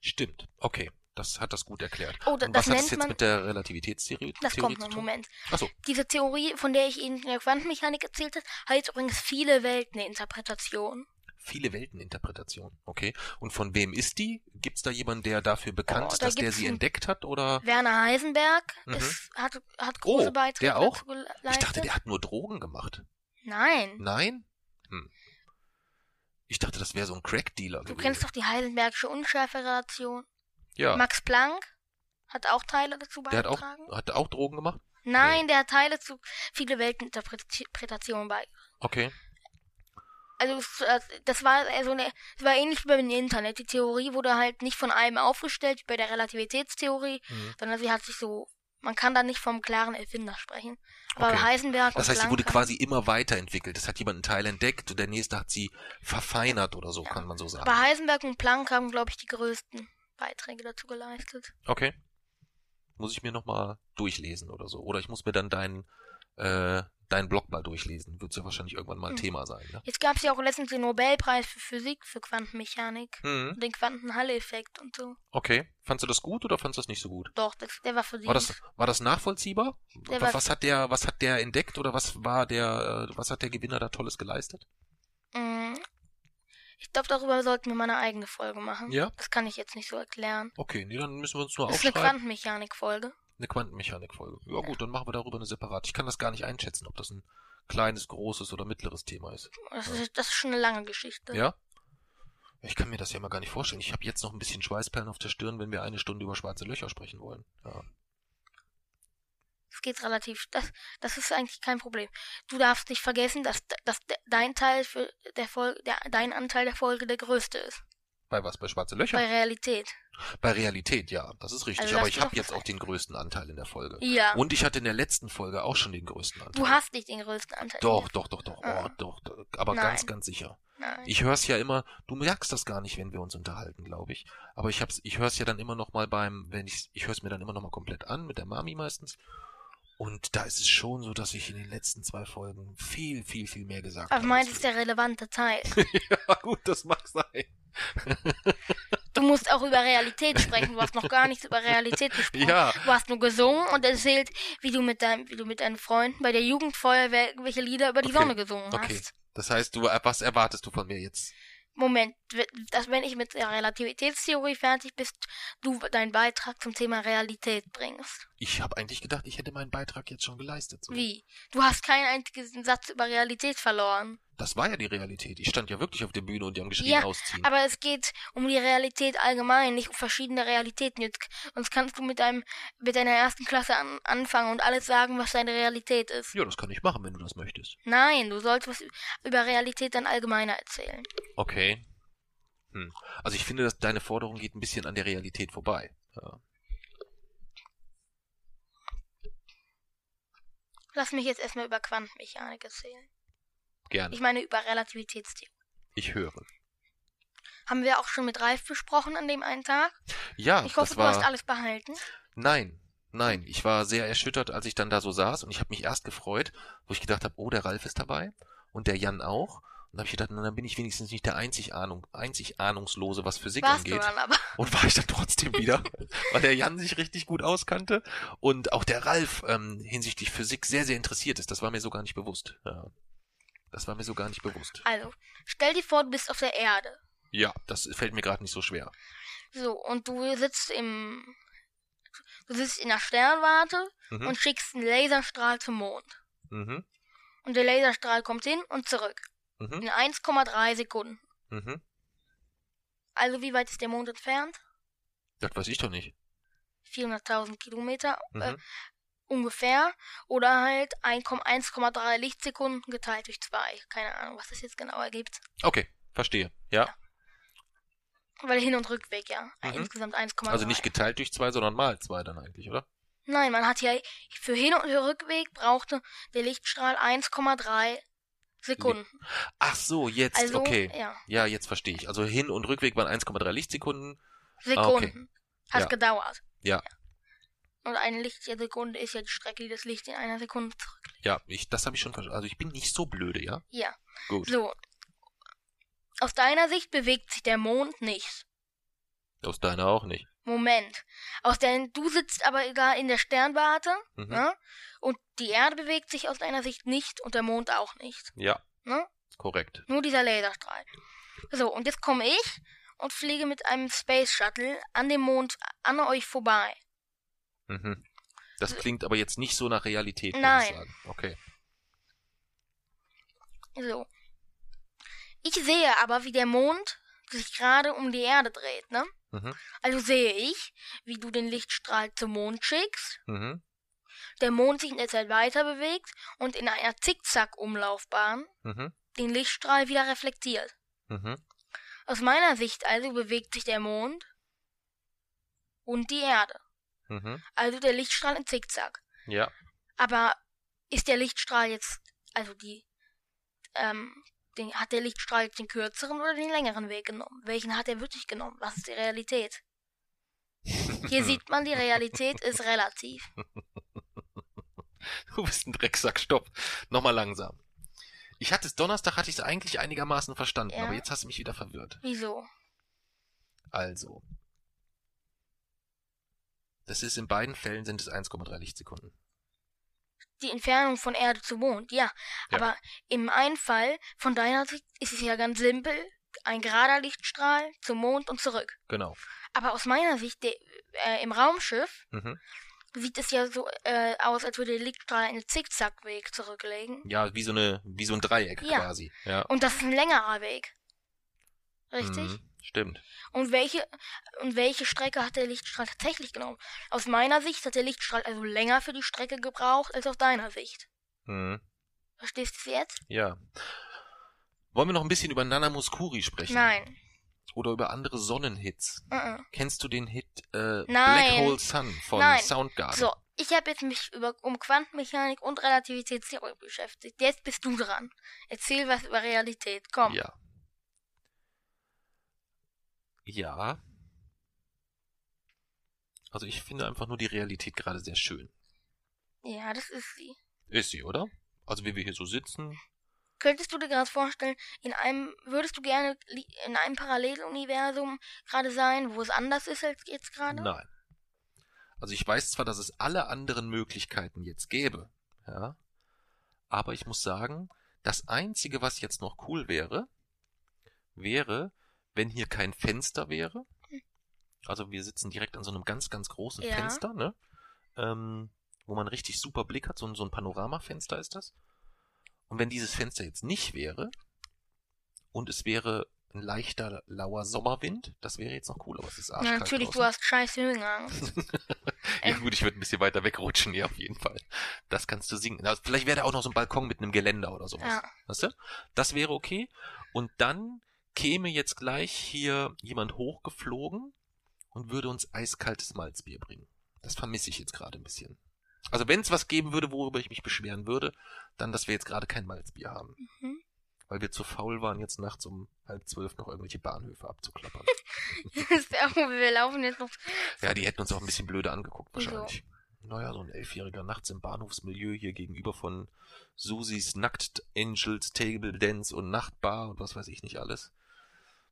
A: Stimmt. Okay. Das hat das gut erklärt.
B: Oh, da- das
A: was hat es
B: nennt
A: jetzt
B: man-
A: mit der Relativitätstheorie
B: Das
A: Theorie
B: kommt noch? Moment.
A: Achso,
B: Diese Theorie, von der ich Ihnen in der Quantenmechanik erzählt habe, heißt übrigens viele Welteninterpretation.
A: viele Welteninterpretationen. Okay. Und von wem ist die? Gibt's da jemanden, der dafür bekannt
B: Oh,
A: ist,
B: da
A: dass der sie entdeckt hat? Oder?
B: Werner Heisenberg
A: Mhm.
B: ist, hat, hat
A: Oh,
B: große Beiträge
A: der auch? Ich dachte, der hat nur Drogen gemacht.
B: Nein.
A: Nein? Hm. Ich dachte, das wäre so ein Crack-Dealer
B: Du
A: gewesen.
B: kennst doch die Heisenbergsche Unschärferelation.
A: ja.
B: Max Planck hat auch Teile dazu
A: der hat auch,
B: beigetragen.
A: hat auch Drogen gemacht?
B: Nein, der hat Teile zu viele Welteninterpretationen bei.
A: Okay.
B: Also äh, das war so eine, es war ähnlich wie beim Internet. Die Theorie wurde halt nicht von einem aufgestellt wie bei der Relativitätstheorie,
A: Mhm.
B: sondern sie hat sich so, man kann da nicht vom klaren Erfinder sprechen. Aber
A: Okay.
B: Heisenberg
A: Das heißt, sie wurde quasi immer weiterentwickelt. Es hat jemand einen Teil entdeckt und der nächste hat sie verfeinert oder so, kann man so sagen.
B: Aber Heisenberg und Planck haben, glaube ich, die größten Beiträge dazu geleistet.
A: Okay. Muss ich mir nochmal durchlesen oder so. Oder ich muss mir dann deinen, äh, deinen Blog mal durchlesen. Wird ja wahrscheinlich irgendwann mal ein
B: Hm.
A: Thema sein, ne?
B: Jetzt gab es ja auch letztens den Nobelpreis für Physik, für Quantenmechanik
A: Mhm.
B: und den Quantenhalle-Effekt und so.
A: Okay. Fandst du das gut oder fandst du das nicht so gut?
B: Doch, das, der war verdient.
A: War das, war das nachvollziehbar?
B: Der
A: was, was hat der, was hat der entdeckt oder was war der, äh, was hat der Gewinner da Tolles geleistet?
B: Mm, Ich glaube, darüber sollten wir mal eine eigene Folge machen.
A: Ja?
B: Das kann ich jetzt nicht so erklären.
A: Okay, nee, dann müssen wir uns nur
B: Das ist eine
A: aufschreiben.
B: Quantenmechanik-Folge.
A: Eine Quantenmechanik-Folge. Ja gut, dann machen wir darüber eine separat. Ich kann das gar nicht einschätzen, ob das ein kleines, großes oder mittleres Thema ist.
B: Das, ist, das ist schon eine lange Geschichte.
A: Ja? Ich kann mir das ja mal gar nicht vorstellen. Ich habe jetzt noch ein bisschen Schweißperlen auf der Stirn, wenn wir eine Stunde über schwarze Löcher sprechen wollen. Ja.
B: Es geht relativ. Das, das ist eigentlich kein Problem. Du darfst nicht vergessen, dass, dass de- dein Teil für der Folge, der, dein Anteil der Folge der größte ist.
A: Bei was? Bei schwarze Löcher?
B: Bei Realität.
A: Bei Realität, ja, das ist richtig.
B: Also
A: Aber ich habe jetzt auch den größten Anteil in der Folge.
B: Ja.
A: Und ich hatte in der letzten Folge auch schon den größten Anteil.
B: du hast nicht den größten Anteil.
A: Doch, doch, doch, doch. Oh,
B: Ah.
A: doch, doch. Aber
B: Nein.
A: ganz, ganz sicher.
B: Nein.
A: Ich hör's ja immer, du merkst das gar nicht, wenn wir uns unterhalten, glaube ich. Aber ich hab's, ich hör's ja dann immer noch mal beim, wenn ich, ich hör's mir dann immer noch mal komplett an, mit der Mami meistens. Und da ist es schon so, dass ich in den letzten zwei Folgen viel, viel, viel mehr gesagt
B: Aber
A: habe.
B: meins ist der relevante Teil. (laughs)
A: ja, gut, das mag sein.
B: Du musst auch über Realität sprechen. Du hast noch gar nichts über Realität gesprochen.
A: Ja.
B: Du hast nur gesungen und erzählt, wie du mit deinem, wie du mit deinen Freunden bei der Jugendfeuerwehr irgendwelche Lieder über die
A: Okay.
B: Sonne gesungen
A: Okay.
B: hast.
A: Das heißt, du, was erwartest du von mir jetzt?
B: Moment, dass wenn ich mit der Relativitätstheorie fertig bist, du deinen Beitrag zum Thema Realität bringst.
A: Ich habe eigentlich gedacht, ich hätte meinen Beitrag jetzt schon geleistet. So.
B: Wie? Du hast keinen einzigen Satz über Realität verloren.
A: Das war ja die Realität. Ich stand ja wirklich auf der Bühne und die haben geschrien,
B: Ja,
A: ausziehen.
B: Aber es geht um die Realität allgemein, nicht um verschiedene Realitäten. Jetzt, sonst kannst du mit deinem, mit deiner ersten Klasse an, anfangen und alles sagen, was deine Realität ist.
A: ja, das kann ich machen, wenn du das möchtest.
B: Nein, du sollst was über Realität dann allgemeiner erzählen.
A: Okay. Hm. Also ich finde, dass deine Forderung geht ein bisschen an der Realität vorbei. Ja.
B: Lass mich jetzt erstmal über Quantenmechanik erzählen.
A: Gerne.
B: Ich meine über Relativitätstheorie.
A: Ich höre.
B: Haben wir auch schon mit Ralf besprochen an dem einen Tag?
A: Ja,
B: Ich hoffe,
A: das
B: du hast
A: war.
B: alles behalten.
A: Nein, nein. Ich war sehr erschüttert, als ich dann da so saß und ich habe mich erst gefreut, wo ich gedacht habe, oh, der Ralf ist dabei und der Jan auch. Und habe ich gedacht, na, dann bin ich wenigstens nicht der einzig, Ahnung, einzig Ahnungslose, was Physik
B: Warst du
A: angeht.
B: dann aber.
A: Und war ich dann trotzdem wieder, (laughs) weil der Jan sich richtig gut auskannte und auch der Ralf ähm, hinsichtlich Physik sehr, sehr interessiert ist. Das war mir so gar nicht bewusst. Ja. Das war mir so gar nicht bewusst.
B: Also, stell dir vor, du bist auf der Erde.
A: Ja, das fällt mir gerade nicht so schwer.
B: So, und du sitzt im. Du sitzt in der Sternwarte
A: Mhm.
B: und schickst einen Laserstrahl zum Mond.
A: Mhm.
B: Und der Laserstrahl kommt hin und zurück.
A: Mhm.
B: In 1,3 Sekunden.
A: Mhm.
B: Also, wie weit ist der Mond entfernt?
A: Das weiß ich doch nicht.
B: 400.000 Kilometer
A: Mhm.
B: äh, ungefähr. Oder halt 1,3 Lichtsekunden geteilt durch 2. Keine Ahnung, was das jetzt genau ergibt.
A: Okay, verstehe. Ja.
B: Weil Hin- und Rückweg, ja.
A: Mhm.
B: Insgesamt 1,3.
A: Also nicht geteilt durch zwei, sondern mal zwei dann eigentlich, oder?
B: Nein, man hat ja für Hin- und Rückweg brauchte der Lichtstrahl 1,3 Sekunden.
A: Ach so, jetzt,
B: Also,
A: okay.
B: ja,
A: Ja, jetzt verstehe ich. Also Hin- und Rückweg waren 1,3 Lichtsekunden.
B: Sekunden. Hat
A: Ja.
B: gedauert.
A: Ja.
B: Und eine Lichtsekunde ist ja die Strecke, die das Licht in einer Sekunde zurücklegt.
A: Ja, ich, das habe ich schon verstanden. Also ich bin nicht so blöde, ja?
B: Ja.
A: Gut.
B: So. Aus deiner Sicht bewegt sich der Mond nicht.
A: Aus deiner auch nicht.
B: Moment. Aus der, du sitzt aber egal in der Sternwarte,
A: Mhm.
B: ne? Und die Erde bewegt sich aus deiner Sicht nicht und der Mond auch nicht.
A: Ja,
B: Ne?
A: korrekt.
B: Nur dieser Laserstrahl. So, und jetzt komme ich und fliege mit einem Space Shuttle an dem Mond an euch vorbei.
A: Mhm. Das klingt aber jetzt nicht so nach Realität, würde ich sagen. Okay.
B: So. Ich sehe aber, wie der Mond sich gerade um die Erde dreht, ne?
A: Mhm.
B: Also sehe ich, wie du den Lichtstrahl zum Mond schickst,
A: Mhm.
B: der Mond sich in der Zeit weiter bewegt und in einer Zickzack-Umlaufbahn
A: Mhm.
B: den Lichtstrahl wieder reflektiert.
A: Mhm.
B: Aus meiner Sicht also bewegt sich der Mond und die Erde.
A: Mhm.
B: Also der Lichtstrahl in Zickzack.
A: Ja.
B: Aber ist der Lichtstrahl jetzt, also die, ähm, den, hat der Lichtstrahl den kürzeren oder den längeren Weg genommen? Welchen hat er wirklich genommen? Was ist die Realität? Hier (laughs) sieht man, die Realität ist relativ.
A: Du bist ein Drecksack, stopp. Nochmal langsam. Ich hatte es Donnerstag, hatte ich es eigentlich einigermaßen verstanden,
B: Ja.
A: aber jetzt hast du mich wieder verwirrt.
B: Wieso?
A: Also. Das ist in beiden Fällen sind es 1,3 Lichtsekunden.
B: Die Entfernung von Erde zu Mond, ja.
A: Ja.
B: Aber im einen Fall, von deiner Sicht, ist es ja ganz simpel. Ein gerader Lichtstrahl zum Mond und zurück.
A: Genau.
B: Aber aus meiner Sicht, der, äh, im Raumschiff,
A: Mhm.
B: sieht es ja so äh, aus, als würde der Lichtstrahl einen Zickzackweg zurücklegen.
A: Ja, wie so eine, wie so ein Dreieck
B: Ja.
A: quasi. Ja.
B: Und das ist ein längerer Weg. Richtig?
A: Mhm. Stimmt.
B: Und welche und welche Strecke hat der Lichtstrahl tatsächlich genommen? Aus meiner Sicht hat der Lichtstrahl also länger für die Strecke gebraucht als aus deiner Sicht.
A: Mhm.
B: Verstehst du es jetzt?
A: Ja. Wollen wir noch ein bisschen über Nana Muscuri sprechen?
B: Nein.
A: Oder über andere Sonnenhits?
B: Uh
A: Kennst du den Hit äh, Black. Hole Sun von
B: Nein.
A: Soundgarden?
B: So, ich habe jetzt mich über um Quantenmechanik und Relativitätstheorie beschäftigt. Jetzt bist du dran. Erzähl was über Realität. Komm.
A: Ja. Ja. Also ich finde einfach nur die Realität gerade sehr schön.
B: Ja, das ist sie.
A: Ist sie, oder? Also wie wir hier so sitzen.
B: Könntest du dir gerade vorstellen, in einem würdest du gerne in einem Paralleluniversum gerade sein, wo es anders ist als jetzt gerade?
A: Nein. Also ich weiß zwar, dass es alle anderen Möglichkeiten jetzt gäbe, ja, aber ich muss sagen, das Einzige, was jetzt noch cool wäre, wäre, wenn hier kein Fenster wäre. Also wir sitzen direkt an so einem ganz, ganz großen
B: Ja.
A: Fenster, ne? Ähm, wo man richtig super Blick hat, so, ein- so ein Panoramafenster ist das. Und wenn dieses Fenster jetzt nicht wäre und es wäre ein leichter, lauer Sommerwind, das wäre jetzt noch cool, aber es ist
B: Ja,
A: arschkalt
B: natürlich,
A: draußen.
B: du hast scheiß Höhenangst. (laughs)
A: Ja gut, ich würde ein bisschen weiter wegrutschen, ja, auf jeden Fall. Das kannst du singen. Also, vielleicht wäre da auch noch so ein Balkon mit einem Geländer oder sowas.
B: Ja.
A: Weißt du? Das wäre okay. Und dann käme jetzt gleich hier jemand hochgeflogen und würde uns eiskaltes Malzbier bringen. Das vermisse ich jetzt gerade ein bisschen. Also wenn es was geben würde, worüber ich mich beschweren würde, dann, dass wir jetzt gerade kein Malzbier haben.
B: Mhm.
A: Weil wir zu faul waren, jetzt nachts um halb zwölf noch irgendwelche Bahnhöfe abzuklappern. (laughs)
B: Wir laufen jetzt noch.
A: Ja, die hätten uns auch ein bisschen blöde angeguckt wahrscheinlich. Naja, so ein Elfjähriger nachts im Bahnhofsmilieu hier gegenüber von Susis Nackt Angels Table Dance und Nachtbar und was weiß ich nicht alles.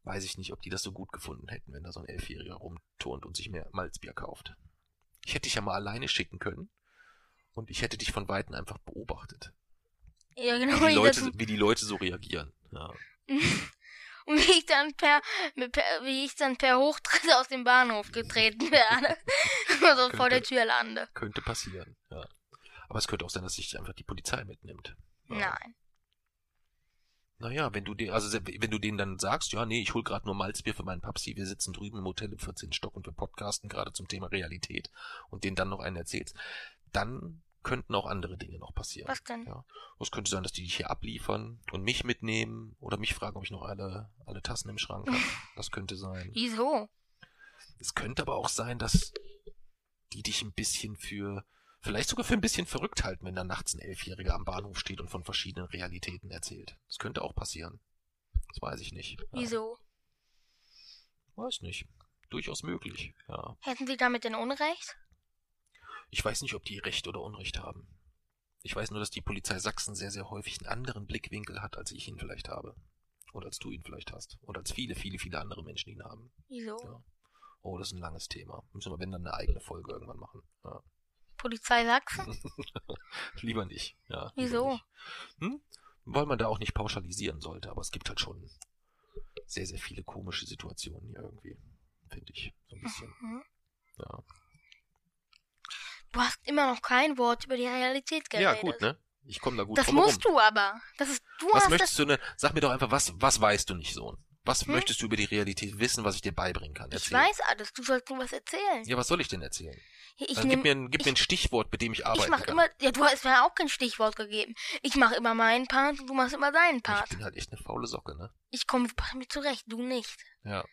A: Weiß ich nicht, ob die das so gut gefunden hätten, wenn da so ein Elfjähriger rumturnt und sich mehr Malzbier kauft. Ich hätte dich ja mal alleine schicken können und ich hätte dich von Weitem einfach beobachtet.
B: Ja,
A: Wie
B: genau.
A: die
B: wie,
A: Leute,
B: das,
A: wie die Leute so reagieren. Ja. (laughs)
B: und wie ich dann per, per, wie ich dann per Hochtritt aus dem Bahnhof getreten werde. (laughs) also vor der Tür lande.
A: Könnte passieren, ja. Aber es könnte auch sein, dass sich einfach die Polizei mitnimmt. Ja.
B: Nein.
A: Naja, wenn du den, also wenn du denen dann sagst, ja, nee, ich hol gerade nur Malzbier für meinen Papsi, wir sitzen drüben im Hotel im 14. Stock und wir podcasten gerade zum Thema Realität und denen dann noch einen erzählst, dann könnten auch andere Dinge noch passieren.
B: Was denn?
A: Ja. Es könnte sein, dass die dich hier abliefern und mich mitnehmen oder mich fragen, ob ich noch alle, alle Tassen im Schrank habe. (laughs) Das könnte sein.
B: Wieso?
A: Es könnte aber auch sein, dass die dich ein bisschen für, vielleicht sogar für ein bisschen verrückt halten, wenn da nachts ein Elfjähriger am Bahnhof steht und von verschiedenen Realitäten erzählt. Das könnte auch passieren. Das weiß ich nicht. Ja.
B: Wieso?
A: Weiß nicht. Durchaus möglich, ja.
B: Hätten sie damit denn Unrecht?
A: Ich weiß nicht, ob die Recht oder Unrecht haben. Ich weiß nur, dass die Polizei Sachsen sehr, sehr häufig einen anderen Blickwinkel hat, als ich ihn vielleicht habe. Oder als du ihn vielleicht hast. Oder als viele, viele, viele andere Menschen ihn haben.
B: Wieso?
A: Ja. Oh, das ist ein langes Thema. Müssen wir, wenn dann eine eigene Folge irgendwann machen. Ja.
B: Polizei Sachsen? (laughs)
A: lieber nicht. Ja,
B: Wieso?
A: Nicht. Hm? Weil man da auch nicht pauschalisieren sollte, aber es gibt halt schon sehr, sehr viele komische Situationen hier irgendwie. Finde ich. So ein bisschen.
B: Mhm.
A: Ja.
B: Du hast immer noch kein Wort über die Realität
A: ja,
B: geredet.
A: gut, ne? Ich komme da gut
B: Das musst du aber. Das ist, du
A: Was
B: hast
A: möchtest du denn? Sag mir doch einfach, was, was weißt du nicht, Sohn? Was
B: Hm?
A: möchtest du über die Realität wissen, was ich dir beibringen kann?
B: das. Ich
A: Erzähl.
B: weiß alles. Du sollst nur was erzählen.
A: Ja, was soll ich denn erzählen?
B: Ich
A: Dann gib
B: nehme
A: mir, ein, gib mir ein Stichwort, mit dem ich arbeiten
B: Ich mach
A: kann.
B: immer, ja, du hast mir auch kein Stichwort gegeben. Ich mache immer meinen Part und du machst immer deinen
A: ich
B: Part.
A: bin halt echt eine faule Socke, ne?
B: Ich komme damit zurecht, du nicht.
A: Ja.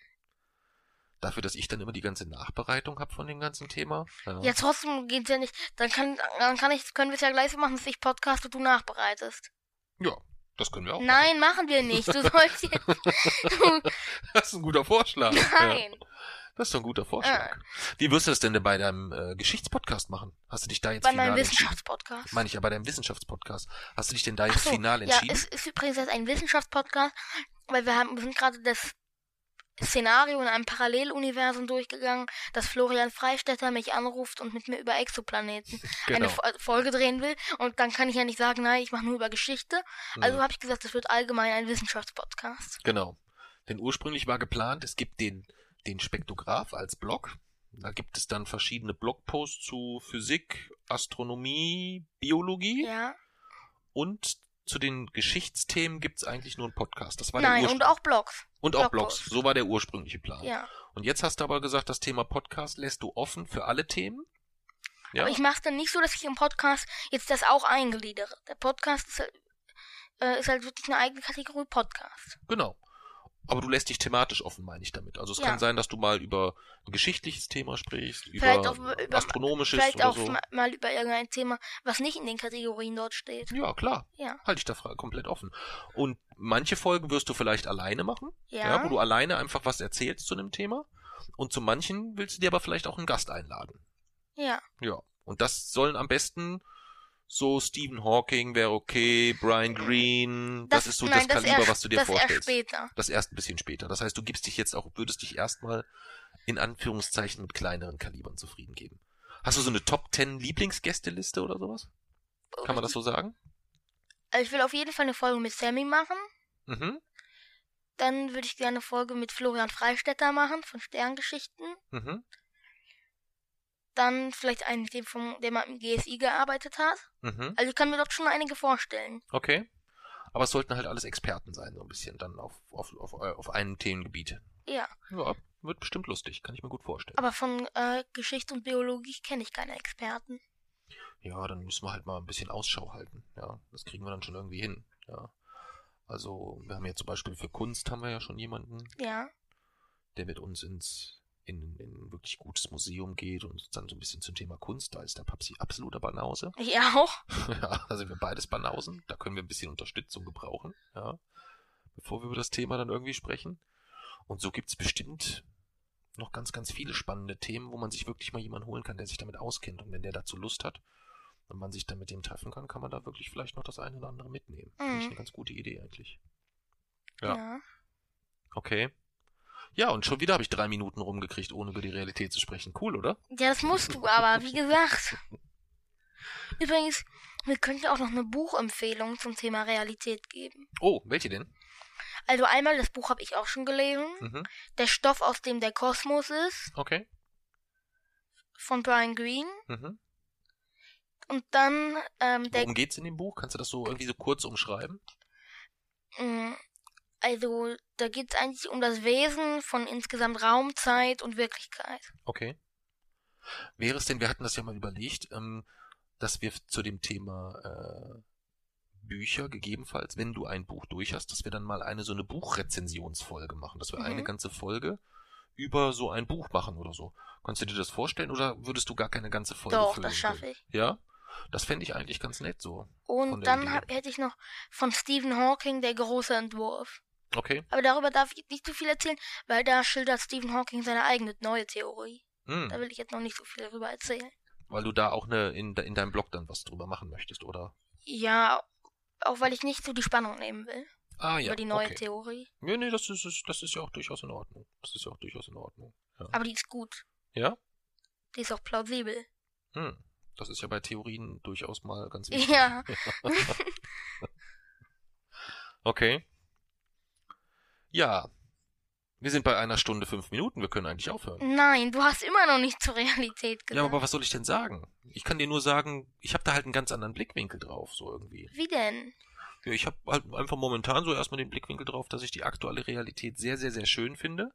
A: Dafür, dass ich dann immer die ganze Nachbereitung hab von dem ganzen Thema. Ja.
B: Ja, trotzdem geht's ja nicht. Dann kann, dann kann ich, können wir es ja gleich so machen, dass ich podcast und du nachbereitest.
A: ja, das können wir auch.
B: Nein, machen wir nicht. Du sollst jetzt. (laughs) Du,
A: Das ist ein guter Vorschlag.
B: nein.
A: Ja, das ist doch ein guter Vorschlag. Wie wirst du das denn bei deinem äh, Geschichtspodcast machen? Hast du dich da jetzt
B: Bei
A: final
B: meinem
A: entschieden?
B: Wissenschafspodcast.
A: Meine ich ja bei deinem Wissenschaftspodcast. Hast du dich denn da jetzt
B: so,
A: final
B: ja,
A: entschieden?
B: es ist übrigens jetzt ein Wissenschaftspodcast, weil wir haben, wir sind gerade das Szenario in einem Paralleluniversum durchgegangen, dass Florian Freistetter mich anruft und mit mir über Exoplaneten eine
A: genau.
B: Fo- äh, Folge drehen will. Und dann kann ich ja nicht sagen, nein, ich mache nur über Geschichte. Also
A: Mhm.
B: habe ich gesagt, das wird allgemein ein Wissenschaftspodcast.
A: Genau. Denn ursprünglich war geplant, es gibt den, den Spektrograph als Blog. Da gibt es dann verschiedene Blogposts zu Physik, Astronomie, Biologie
B: Ja.
A: und zu den Geschichtsthemen gibt es eigentlich nur einen Podcast. Das war
B: Nein,
A: der
B: und auch Blogs.
A: und auch Blogs. So war der ursprüngliche Plan.
B: Ja.
A: Und jetzt hast du aber gesagt, das Thema Podcast lässt du offen für alle Themen. Ja,
B: Aber ich mache dann nicht so, dass ich im Podcast jetzt das auch eingliedere. Der Podcast ist äh, ist halt wirklich eine eigene Kategorie Podcast.
A: genau. Aber du lässt dich thematisch offen, meine ich damit. Also es
B: Ja.
A: kann sein, dass du mal über ein geschichtliches Thema sprichst, über,
B: Vielleicht auch über-
A: astronomisches
B: Vielleicht
A: oder
B: auch
A: so.
B: ma- mal über irgendein Thema, was nicht in den Kategorien dort steht.
A: Ja, klar.
B: Ja.
A: Halte ich da komplett offen. Und manche Folgen wirst du vielleicht alleine machen, ja.
B: Ja.
A: wo du alleine einfach was erzählst zu einem Thema. Und zu manchen willst du dir aber vielleicht auch einen Gast einladen.
B: Ja.
A: Ja. Und das sollen am besten so Stephen Hawking wäre okay, Brian Green, das, ist so
B: nein,
A: das Kaliber,
B: erst,
A: was du dir
B: das
A: vorstellst.
B: erst später.
A: Das erst ein bisschen später. Das heißt, du gibst dich jetzt auch, würdest dich erstmal in Anführungszeichen mit kleineren Kalibern zufrieden geben. Hast du so eine Top 10 Lieblingsgästeliste oder sowas? Kann man das so sagen?
B: Also ich will auf jeden Fall eine Folge mit Sammy machen.
A: Mhm.
B: Dann würde ich gerne eine Folge mit Florian Freistetter machen, von Sterngeschichten.
A: Mhm.
B: Dann vielleicht einen, mit dem vom, der mal im GSI gearbeitet hat.
A: Mhm.
B: Also ich kann mir dort schon einige vorstellen.
A: Okay. Aber es sollten halt alles Experten sein, so ein bisschen dann auf, auf, auf, äh, auf einem Themengebiet.
B: Ja.
A: Ja, wird bestimmt lustig, kann ich mir gut vorstellen.
B: Aber von äh, Geschichte und Biologie kenne ich keine Experten.
A: Ja, dann müssen wir halt mal ein bisschen Ausschau halten. Ja, das kriegen wir dann schon irgendwie hin. Ja. Also, wir haben ja zum Beispiel für Kunst haben wir ja schon jemanden,
B: Ja.
A: der mit uns ins in, in ein wirklich gutes Museum geht und dann so ein bisschen zum Thema Kunst, da ist der Papsi absoluter Banause. (laughs)
B: Ich auch.
A: ja, da sind wir beides Banausen. Da können wir ein bisschen Unterstützung gebrauchen, ja. Bevor wir über das Thema dann irgendwie sprechen. Und so gibt's bestimmt noch ganz, ganz viele spannende Themen, wo man sich wirklich mal jemanden holen kann, der sich damit auskennt. Und wenn der dazu Lust hat und man sich dann mit dem treffen kann, kann man da wirklich vielleicht noch das eine oder andere mitnehmen. Finde ich
B: Mhm.
A: eine ganz gute Idee eigentlich. Ja.
B: ja.
A: Okay. Ja, und schon wieder habe ich drei Minuten rumgekriegt, ohne über die Realität zu sprechen. Cool, oder?
B: Ja, das musst du aber, wie gesagt. (laughs) Übrigens, wir könnten auch noch eine Buchempfehlung zum Thema Realität geben.
A: Oh, welche denn?
B: Also einmal, das Buch habe ich auch schon gelesen.
A: Mhm.
B: Der Stoff, aus dem der Kosmos ist,
A: Okay.
B: von Brian Greene.
A: Mhm.
B: Und dann, ähm, der,
A: Worum geht's in dem Buch? Kannst du das so irgendwie so kurz umschreiben?
B: Also, da geht es eigentlich um das Wesen von insgesamt Raum, Zeit und Wirklichkeit.
A: Okay. Wäre es denn, wir hatten das ja mal überlegt, ähm, dass wir zu dem Thema äh, Bücher gegebenenfalls, wenn du ein Buch durch hast, dass wir dann mal eine so eine Buchrezensionsfolge machen, dass wir
B: Mhm.
A: eine ganze Folge über so ein Buch machen oder so. Kannst du dir das vorstellen oder würdest du gar keine ganze Folge
B: Doch,
A: füllen
B: das schaffe ich.
A: Ja? Das fände ich eigentlich ganz nett so.
B: Und dann hab, hätte ich noch von Stephen Hawking der große Entwurf.
A: Okay.
B: Aber darüber darf ich nicht so viel erzählen, weil da schildert Stephen Hawking seine eigene neue Theorie.
A: Hm.
B: Da will ich jetzt noch nicht so viel darüber erzählen.
A: Weil du da auch eine in, in deinem Blog dann was drüber machen möchtest, oder?
B: Ja, auch weil ich nicht so die Spannung nehmen will
A: Ah ja.
B: über die neue
A: okay.
B: Theorie.
A: Nee, nee, das ist, ist- das ist ja auch durchaus in Ordnung. Das ist ja auch durchaus in Ordnung. Ja.
B: Aber die ist gut.
A: ja?
B: Die ist auch plausibel.
A: Hm. Das ist ja bei Theorien durchaus mal ganz wichtig.
B: Ja. (laughs) (laughs)
A: Okay. Ja. Wir sind bei einer Stunde fünf Minuten. Wir können eigentlich aufhören.
B: Nein, du hast immer noch nicht zur Realität
A: Ja,
B: gesagt.
A: aber was soll ich denn sagen? Ich kann dir nur sagen, ich habe da halt einen ganz anderen Blickwinkel drauf, so irgendwie.
B: Wie denn?
A: Ja, ich habe halt einfach momentan so erstmal den Blickwinkel drauf, dass ich die aktuelle Realität sehr, sehr, sehr schön finde.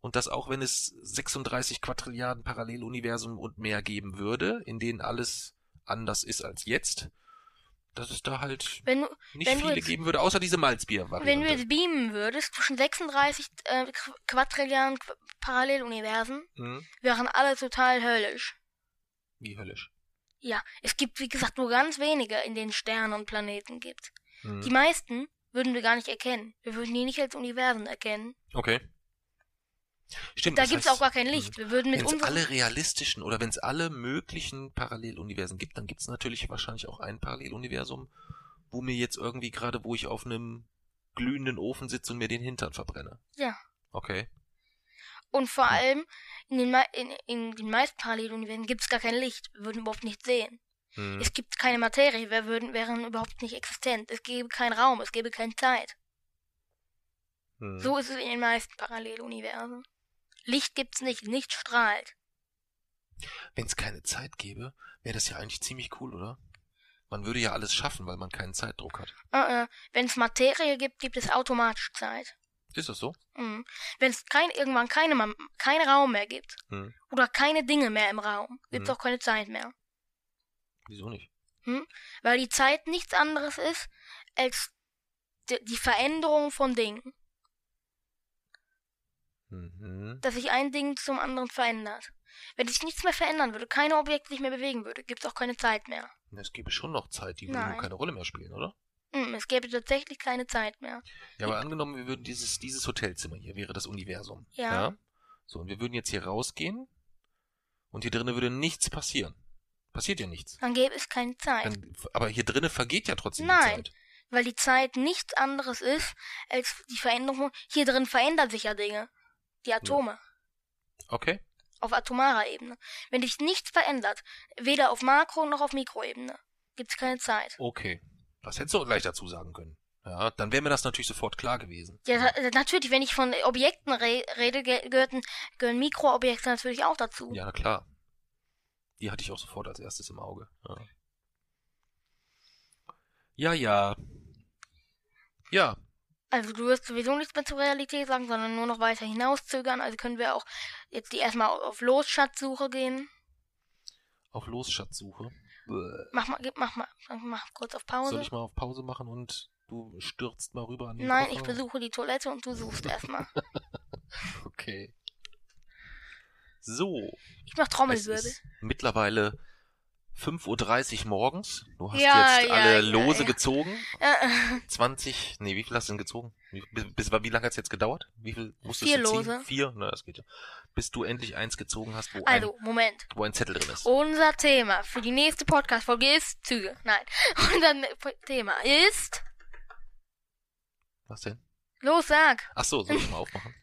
A: Und dass auch wenn es 36 Quadrilliarden Paralleluniversen und mehr geben würde, in denen alles anders ist als jetzt, dass es da halt
B: Wenn
A: nicht
B: Wenn
A: viele geben würde, außer diese Malzbier-Variante.
B: wenn du jetzt beamen würdest zwischen 36 äh, Qu- Quadrilliarden Qu Paralleluniversen,
A: Hm?
B: wären alle total höllisch.
A: Wie höllisch.
B: Ja, es gibt, wie gesagt, nur ganz wenige, in denen Sterne und Planeten gibt.
A: Hm.
B: Die meisten würden wir gar nicht erkennen. Wir würden die nicht als Universen erkennen.
A: Okay. Stimmt.
B: Da gibt's
A: heißt,
B: auch gar kein Licht. Wir würden mit
A: Wenn es alle realistischen oder wenn es alle möglichen Paralleluniversen gibt, dann gibt es natürlich wahrscheinlich auch ein Paralleluniversum, wo mir jetzt irgendwie gerade, wo ich auf einem glühenden Ofen sitze und mir den Hintern verbrenne.
B: Ja.
A: Okay.
B: Und vor allem, in den, in, in den meisten Paralleluniversen gibt's gar kein Licht. Wir würden überhaupt nichts sehen.
A: Hm.
B: Es gibt keine Materie. Wir würden, wären überhaupt nicht existent. Es gäbe keinen Raum. Es gäbe keine Zeit.
A: Hm.
B: So ist es in den meisten Paralleluniversen. Licht gibt's nicht. Licht strahlt.
A: Wenn es keine Zeit gäbe, wäre das ja eigentlich ziemlich cool, oder? Man würde ja alles schaffen, weil man keinen Zeitdruck hat.
B: Äh, äh. Wenn es Materie gibt, gibt es automatisch Zeit.
A: Ist das so?
B: Mhm. Wenn es kein, irgendwann keinen Raum mehr gibt
A: Hm.
B: oder keine Dinge mehr im Raum, gibt's
A: Mhm.
B: auch keine Zeit mehr.
A: Wieso nicht?
B: Weil die Zeit nichts anderes ist als die Veränderung von Dingen.
A: Mhm.
B: Dass sich ein Ding zum anderen verändert. Wenn sich nichts mehr verändern würde, keine Objekte sich mehr bewegen würde, gibt's auch keine Zeit mehr.
A: Es gäbe schon noch Zeit, die würde nur keine Rolle mehr spielen, oder?
B: Mhm, es gäbe tatsächlich keine Zeit mehr.
A: Ja, aber angenommen, wir würden dieses, dieses Hotelzimmer hier wäre das Universum.
B: Ja.
A: So, und wir würden jetzt hier rausgehen und hier drinnen würde nichts passieren. Passiert ja nichts.
B: Dann gäbe es keine Zeit.
A: Dann, aber hier drinnen vergeht ja trotzdem
B: Nein.
A: die Zeit.
B: Weil die Zeit nichts anderes ist als die Veränderung. Hier drin verändern sich ja Dinge. Die Atome.
A: Okay.
B: Auf atomarer Ebene. Wenn sich nichts verändert, weder auf Makro- noch auf Mikroebene, gibt's keine Zeit.
A: Okay. Das hättest du auch gleich dazu sagen können. Ja, dann wäre mir das natürlich sofort klar gewesen.
B: Ja, ta- natürlich, wenn ich von Objekten re rede, ge gehörten, gehören Mikroobjekte natürlich auch dazu.
A: Ja, na klar. Die hatte ich auch sofort als erstes im Auge. Ja, ja. Ja.
B: Also du wirst sowieso nichts mehr zur Realität sagen, sondern nur noch weiter hinauszögern. Also können wir auch jetzt die erstmal auf Losschatzsuche gehen.
A: Auf Losschatzsuche.
B: Mach mal, gib, mach mal, mach kurz auf Pause.
A: Soll ich mal auf Pause machen und du stürzt mal rüber an den
B: Nein, ich
A: Koffer?
B: besuche die Toilette und du suchst erstmal. (laughs)
A: Okay. So.
B: Ich mach Trommelwirbel.
A: mittlerweile 5.30 Uhr morgens. Du hast
B: Ja,
A: jetzt
B: ja,
A: alle
B: ja,
A: Lose gezogen.
B: Äh, äh, 20.
A: Nee, wie viel hast du denn gezogen? Wie, bis, wie lange hat's jetzt gedauert? Wie viel musstest
B: Vier
A: du ziehen?
B: Lose.
A: Vier? Na, das geht ja. Bis du endlich eins gezogen hast, wo,
B: also,
A: ein,
B: Moment.
A: wo ein Zettel drin ist.
B: Unser Thema für die nächste Podcast-Folge ist Züge. Nein. (laughs) Unser ne- Thema ist.
A: Was denn?
B: Los, sag.
A: Ach so, soll ich mal aufmachen?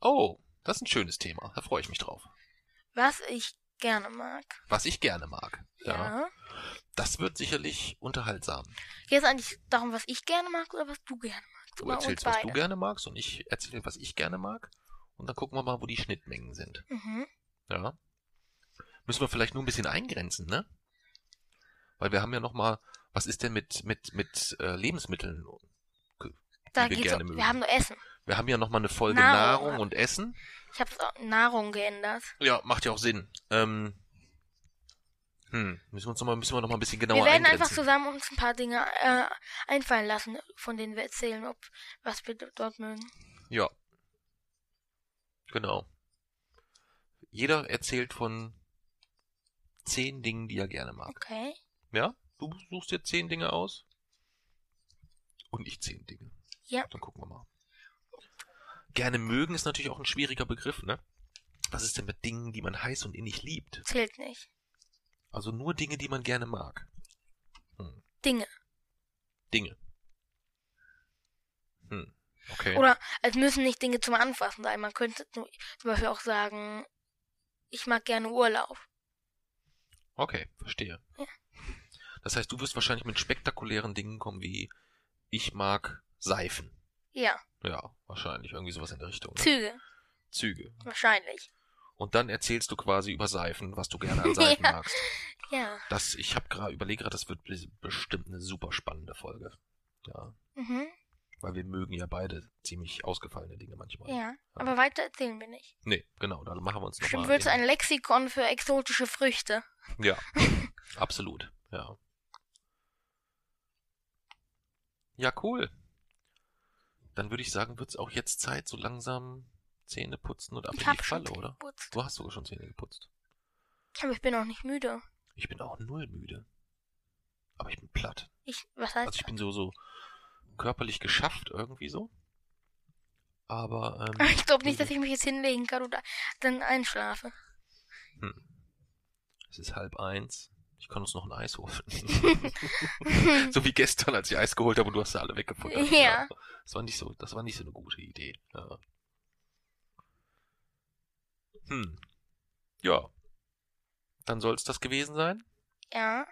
A: Oh, das ist ein schönes Thema. Da freue ich mich drauf.
B: Was ich gerne mag.
A: Was ich gerne mag.
B: Ja.
A: Das wird sicherlich unterhaltsam.
B: Geht es eigentlich darum, was ich gerne mag oder was du gerne magst?
A: Du erzählst, was du gerne magst und ich erzähle, was ich gerne mag. Und dann gucken wir mal, wo die Schnittmengen sind.
B: Mhm.
A: Ja. Müssen wir vielleicht nur ein bisschen eingrenzen, ne? Weil wir haben ja noch mal, was ist denn mit mit mit äh, Lebensmitteln?
B: Da
A: wir gerne
B: um,
A: mögen.
B: wir haben nur Essen.
A: Wir haben ja noch mal eine Folge
B: Nahrung.
A: Nahrung, und Essen.
B: Ich habe Nahrung geändert.
A: Ja, macht ja auch Sinn. Ähm, Hm, müssen wir uns noch mal, müssen wir noch mal ein bisschen genauer
B: wir werden einfach zusammen uns ein paar Dinge äh, einfallen lassen, von denen wir erzählen, ob was wir dort mögen.
A: Ja. Genau. Jeder erzählt von zehn Dingen, die er gerne mag.
B: Okay.
A: Ja? Du suchst dir zehn Dinge aus? Und ich zehn Dinge.
B: Ja.
A: Dann gucken wir mal. Gerne mögen ist natürlich auch ein schwieriger Begriff, ne? Was ist denn mit Dingen, die man heiß und innig liebt?
B: Zählt nicht.
A: Also nur Dinge, die man gerne mag. Hm.
B: Dinge.
A: Dinge. Hm. Okay.
B: Oder es müssen nicht Dinge zum Anfassen sein. Man könnte zum Beispiel auch sagen, ich mag gerne Urlaub.
A: Okay, verstehe.
B: Ja.
A: Das heißt, du wirst wahrscheinlich mit spektakulären Dingen kommen wie ich mag Seifen.
B: Ja.
A: Ja, wahrscheinlich irgendwie sowas in der Richtung. Ne?
B: Züge.
A: Züge.
B: Wahrscheinlich.
A: Und dann erzählst du quasi über Seifen, was du gerne (laughs) an Seifen
B: Ja.
A: magst.
B: Ja.
A: Das, ich habe gerade überlege gerade, das wird bes- bestimmt eine super spannende Folge. Ja,
B: Mhm.
A: weil wir mögen ja beide ziemlich ausgefallene Dinge manchmal.
B: Ja. Aber weiter erzählen wir nicht.
A: Nee, genau, da machen wir uns
B: Bestimmt wird es ein Lexikon für exotische Früchte.
A: Ja, (laughs) absolut, ja. Ja, cool. Dann würde ich sagen, wird es auch jetzt Zeit, so langsam Zähne putzen und ab
B: Ich
A: in die Falle, oder?
B: geputzt.
A: Du hast sogar schon Zähne geputzt.
B: Aber ich bin auch nicht müde.
A: Ich bin auch null müde. Aber ich bin platt.
B: Ich, was heißt
A: Also ich bin so, so körperlich geschafft irgendwie so. Aber, ähm, (laughs)
B: Ich glaube nicht, dass ich mich jetzt hinlegen kann oder dann einschlafe.
A: Hm. Es ist halb eins. Ich kann uns noch ein Eis holen. (laughs) so wie gestern, als ich Eis geholt habe und du hast sie alle weggefuttert.
B: Ja.
A: Das war nicht so, das war nicht so eine gute Idee. Ja. Hm. Ja. Dann soll es das gewesen sein.
B: ja.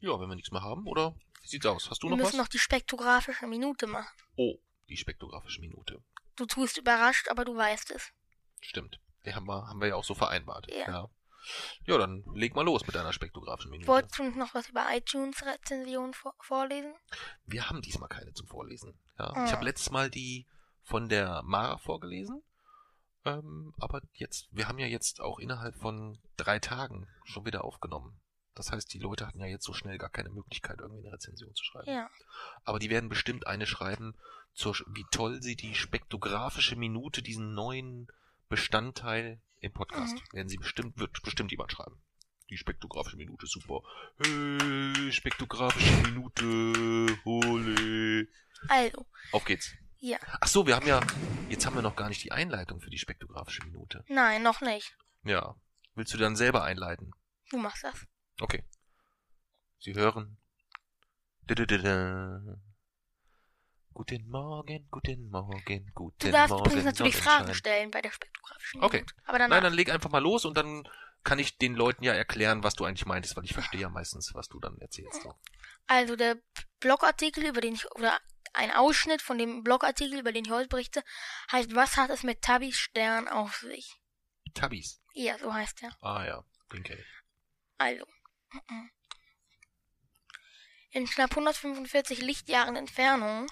A: Ja, wenn wir nichts mehr haben, oder? Wie sieht's aus? Hast du
B: Wir
A: noch was?
B: müssen noch die spektrographische Minute machen.
A: Oh, die spektrographische Minute.
B: Du tust überrascht, aber du weißt es.
A: Stimmt. Die haben wir, haben wir ja auch so vereinbart.
B: Ja.
A: Ja. Ja, dann leg mal los mit deiner spektrographischen Minute.
B: Wolltest du noch was über iTunes-Rezensionen vor vorlesen?
A: Wir haben diesmal keine zum Vorlesen. Ja.
B: Ah.
A: Ich habe letztes Mal die von der Mara vorgelesen. Ähm, aber jetzt, wir haben ja jetzt auch innerhalb von drei Tagen schon wieder aufgenommen. Das heißt, die Leute hatten ja jetzt so schnell gar keine Möglichkeit, irgendwie eine Rezension zu schreiben.
B: Ja.
A: Aber die werden bestimmt eine schreiben, zur, wie toll sie die spektrographische Minute, diesen neuen Bestandteil im Podcast,
B: Mhm.
A: werden sie bestimmt, wird bestimmt jemand schreiben. Die spektrographische Minute super. Hey, spektrographische Minute, hole.
B: Also,
A: Auf geht's.
B: ja.
A: Ach so, wir haben ja, jetzt haben wir noch gar nicht die Einleitung für die spektrographische Minute.
B: Nein, noch nicht.
A: Ja. Willst du dann selber einleiten?
B: Du machst das.
A: Okay. Sie hören. Dididida. Guten Morgen, guten Morgen, guten
B: Du darfst
A: Morgen.
B: übrigens natürlich Fragen stellen bei der spektrographischen
A: Okay.
B: Minute. Aber danach.
A: Nein, dann leg einfach mal los und dann kann ich den Leuten ja erklären, was du eigentlich meintest, weil ich verstehe ja meistens, was du dann erzählst. So.
B: Also der Blogartikel, über den ich, oder ein Ausschnitt von dem Blogartikel, über den ich heute berichte, heißt, was hat es mit Tabis Stern auf sich?
A: Tabis.
B: Ja, so heißt er.
A: Ah ja, den kenne ich.
B: Also. In knapp 145 Lichtjahren Entfernung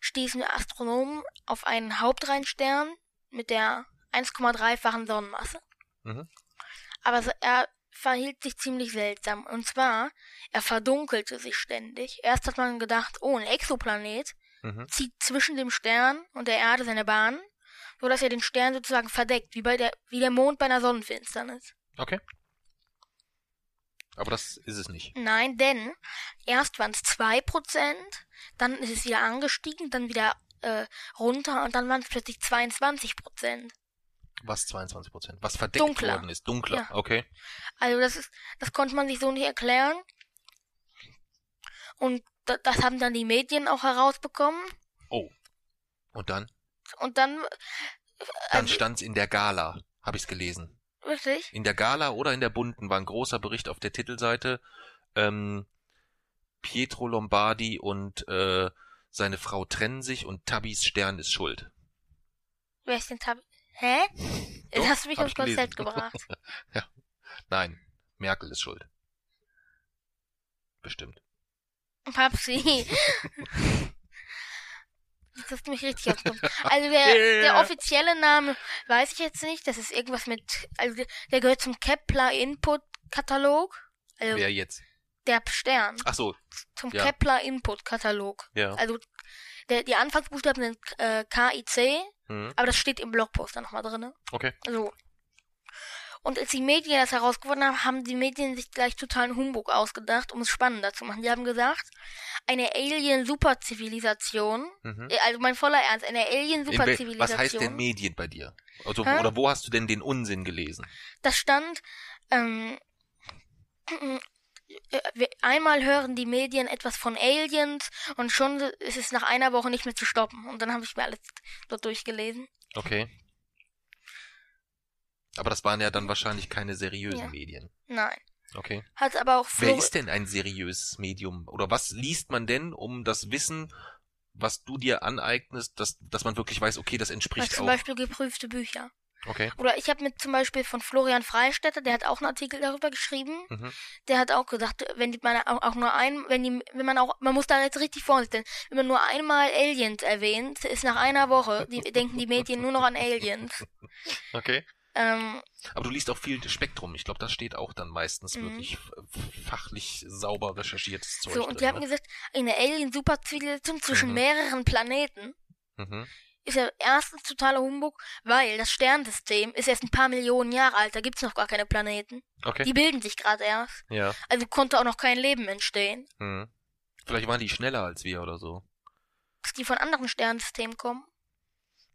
B: stießen Astronomen auf einen Hauptreihenstern mit der 1,3-fachen Sonnenmasse.
A: Mhm.
B: Aber er verhielt sich ziemlich seltsam. Und zwar, er verdunkelte sich ständig. Erst hat man gedacht, oh, ein Exoplanet
A: Mhm.
B: zieht zwischen dem Stern und der Erde seine Bahn, so dass er den Stern sozusagen verdeckt, wie bei der, wie der Mond bei einer Sonnenfinsternis.
A: Okay. Aber das ist es nicht.
B: Nein, denn erst waren es zwei Prozent, dann ist es wieder angestiegen, dann wieder äh, runter und dann waren es plötzlich 22 Prozent.
A: Was 22 Prozent? Was verdeckt
B: Dunkler.
A: worden ist. Dunkler.
B: Ja.
A: Okay.
B: Also das ist, das konnte man sich so nicht erklären. Und da, das haben dann die Medien auch herausbekommen.
A: Oh. Und dann?
B: Und dann,
A: Dann
B: Also-
A: stand's in der Gala. Habe ich's gelesen.
B: Wirklich,
A: In der Gala oder in der Bunten war ein großer Bericht auf der Titelseite. Ähm, Pietro Lombardi und äh, seine Frau trennen sich und Tabis Stern ist schuld.
B: wer ist denn Tab... Hä? (laughs)
A: Doch,
B: hast du mich aufs. Konzept (laughs) gebracht.
A: Nein, Merkel ist schuld. Bestimmt.
B: Papsi. (laughs) das ist nämlich richtig ausgedrückt. (laughs) Also der, der offizielle Name weiß ich jetzt nicht. Das ist irgendwas mit, also der- gehört zum Kepler Input Katalog. Also
A: Wer jetzt?
B: der Stern.
A: Ach so,
B: Zum
A: ja.
B: Kepler Input Katalog.
A: ja.
B: Also der, die Anfangsbuchstaben sind äh, KIC,
A: Hm.
B: aber das steht im Blogpost dann nochmal drin.
A: Okay.
B: So. Und als die Medien das herausgefunden haben, haben die Medien sich gleich totalen Humbug ausgedacht, um es spannender zu machen. Die haben gesagt, eine Alien-Superzivilisation,
A: Mhm.
B: äh, also mein voller Ernst, eine Alien-Superzivilisation.
A: Was heißt denn Medien bei dir? Also,
B: Hä?
A: oder wo hast du denn den Unsinn gelesen?
B: Das stand, ähm, äh, wir- einmal hören die Medien etwas von Aliens und schon ist es nach einer Woche nicht mehr zu stoppen. Und dann habe ich mir alles dort durchgelesen.
A: Okay. Aber das waren ja dann wahrscheinlich keine seriösen
B: Ja.
A: Medien.
B: Nein.
A: Okay.
B: Hat aber auch
A: Wer
B: Flor
A: ist denn ein seriöses Medium? Oder was liest man denn, um das Wissen, was du dir aneignest, dass, dass man wirklich weiß, okay, das entspricht
B: zum
A: auch.
B: Beispiel geprüfte Bücher.
A: Okay.
B: Oder ich habe mit zum Beispiel von Florian Freistetter, der hat auch einen Artikel darüber geschrieben.
A: Mhm.
B: Der hat auch gesagt, wenn die, man auch, auch nur ein, wenn die, wenn man auch, man muss da jetzt richtig vorsichtig sein. Wenn man nur einmal Aliens erwähnt, ist nach einer Woche, die denken die Medien nur noch an Aliens. (laughs)
A: Okay.
B: Ähm,
A: Aber du liest auch viel Spektrum. Ich glaube, das steht auch dann meistens
B: Mhm.
A: wirklich fachlich sauber recherchiertes Zeug.
B: so, und die haben
A: ne?
B: gesagt, eine Alien-Superzivilisation zwischen
A: Mhm.
B: mehreren Planeten
A: mhm.
B: ist ja erstens totaler Humbug, weil das Sternsystem ist erst ein paar Millionen Jahre alt, da gibt's noch gar keine Planeten.
A: Okay.
B: Die bilden sich gerade erst.
A: ja.
B: Also konnte auch noch kein Leben entstehen.
A: Mhm. Vielleicht waren die schneller als wir oder so.
B: Dass die von anderen Sternsystemen kommen.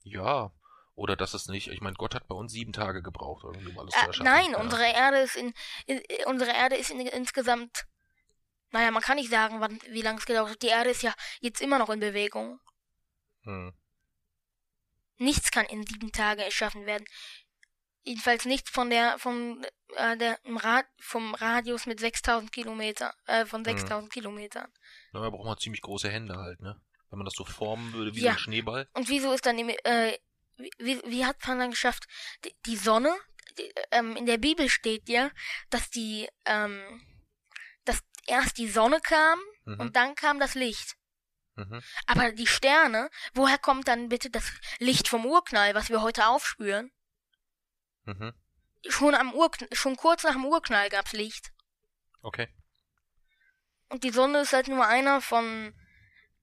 A: Ja. Oder dass es nicht, ich meine, Gott hat bei uns sieben Tage gebraucht, irgendwie, um alles zu
B: Äh,
A: erschaffen.
B: nein,
A: ja.
B: unsere Erde ist in, in unsere Erde ist in, insgesamt naja, man kann nicht sagen, wann, wie lange es gedauert hat. Die Erde ist ja jetzt immer noch in Bewegung.
A: Hm.
B: Nichts kann in sieben Tagen erschaffen werden. Jedenfalls nichts von der, vom, äh, der, Rad, vom Radius mit 6000 Kilometer, äh, von 6000 Kilometern.
A: Na, da braucht man ziemlich große Hände halt, ne? Wenn man das so formen würde wie
B: Ja.
A: so ein Schneeball.
B: Und wieso ist dann, im, äh, wie, wie, hat man dann geschafft, die, die Sonne, die, ähm, in der Bibel steht ja, dass die, ähm, dass erst die Sonne kam
A: Mhm.
B: und dann kam das Licht.
A: Mhm.
B: Aber die Sterne, woher kommt dann bitte das Licht vom Urknall, was wir heute aufspüren?
A: Mhm.
B: Schon am Urknall, schon kurz nach dem Urknall gab's Licht.
A: Okay.
B: Und die Sonne ist halt nur einer von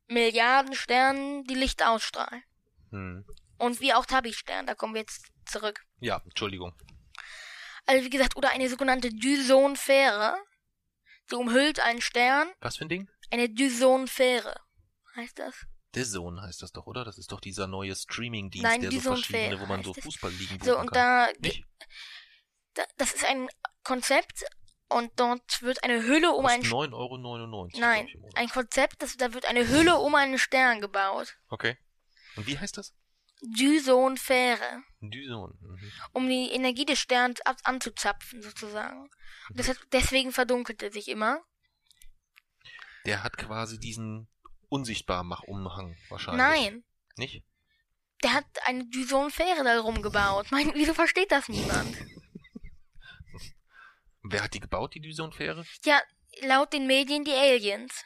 B: Milliarden Sternen, die Licht ausstrahlen.
A: Hm.
B: Und wie auch Tabby-Stern, da kommen wir jetzt zurück.
A: Ja, Entschuldigung.
B: Also wie gesagt, oder eine sogenannte Dysonsphäre, die umhüllt einen Stern.
A: Was für ein Ding?
B: Eine Dysonsphäre heißt das.
A: Zone heißt das doch, oder? Das ist doch dieser neue Streaming-Dienst,
B: Nein,
A: der
B: The
A: so verschiedene, wo man so. Fußballligen buchen
B: So, und
A: kann.
B: da,
A: Nicht?
B: da, das ist ein Konzept und dort wird eine Hülle um einen,
A: Kostet 9,99 Euro.
B: nein, ein Konzept, das, da wird eine Hülle um einen Stern gebaut.
A: Okay. Und wie heißt das?
B: Dysonsphäre.
A: The Zone. Mhm.
B: um die Energie des Sterns ab anzuzapfen, sozusagen. Und deshalb, deswegen verdunkelt er sich immer.
A: Der hat quasi diesen Unsichtbar-Mach-Umhang wahrscheinlich.
B: Nein,
A: Nicht?
B: der hat eine Dysonsphäre darum gebaut. Mein, wieso versteht das niemand? (laughs)
A: Wer hat die gebaut, die Dysonfäre?
B: Ja, laut den Medien die Aliens.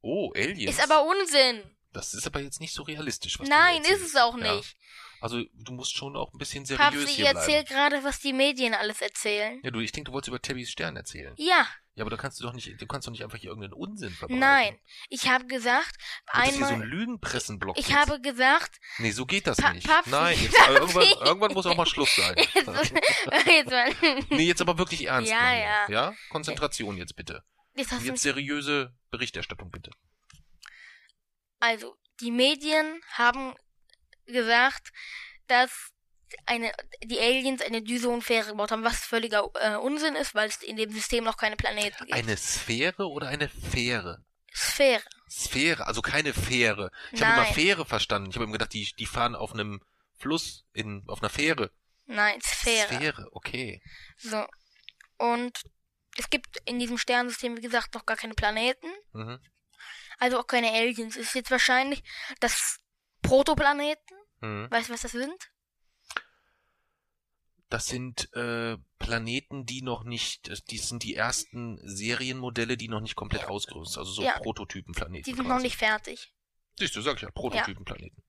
A: Oh, Aliens.
B: Ist aber Unsinn.
A: Das ist aber jetzt nicht so realistisch, was
B: Nein,
A: du
B: ist es auch
A: Ja.
B: nicht.
A: Also, du musst schon auch ein bisschen seriös
B: Papst, ich
A: hier bleiben.
B: erzähl gerade, was die Medien alles erzählen.
A: Ja, du, ich denke, du wolltest über Tabbys Stern erzählen.
B: Ja,
A: Ja, aber da kannst du doch nicht, du kannst doch nicht einfach hier irgendeinen Unsinn verbreiten.
B: nein. Ich habe gesagt,
A: Das ist hier so ein
B: einmal.
A: Lügenpressenblock.
B: Ich
A: jetzt.
B: habe gesagt,
A: Nee, so geht das
B: Pa-
A: nicht.
B: Papst,
A: Nein, jetzt, irgendwann, irgendwann muss auch mal Schluss sein. (laughs)
B: jetzt, jetzt, mal,
A: Nee, jetzt aber wirklich ernst.
B: Ja, ja.
A: Ja? Konzentration jetzt bitte.
B: jetzt hast du
A: Jetzt seriöse Berichterstattung bitte.
B: Also, die Medien haben gesagt, dass eine, die Aliens eine Dysonsphäre gebaut haben, was völliger äh, Unsinn ist, weil es in dem System noch keine Planeten gibt.
A: Eine Sphäre oder eine Fähre?
B: Sphäre.
A: Sphäre, also keine Fähre. Ich habe immer. Fähre verstanden. Ich habe immer gedacht, die, die fahren auf einem Fluss in, auf einer Fähre.
B: Nein, Sphäre.
A: Sphäre, okay.
B: So. Und es gibt in diesem Sternensystem, wie gesagt, noch gar keine Planeten,
A: Mhm.
B: Also auch keine Aliens. Ist jetzt wahrscheinlich das Protoplaneten.
A: Mhm.
B: Weißt du, was das sind?
A: Das sind äh, Planeten, die noch nicht, die sind die ersten Serienmodelle, die noch nicht komplett ausgerüstet sind. Also so
B: Ja.
A: Prototypenplaneten.
B: Die sind
A: quasi.
B: noch nicht fertig.
A: Siehst du, sag ich ja, Prototypenplaneten.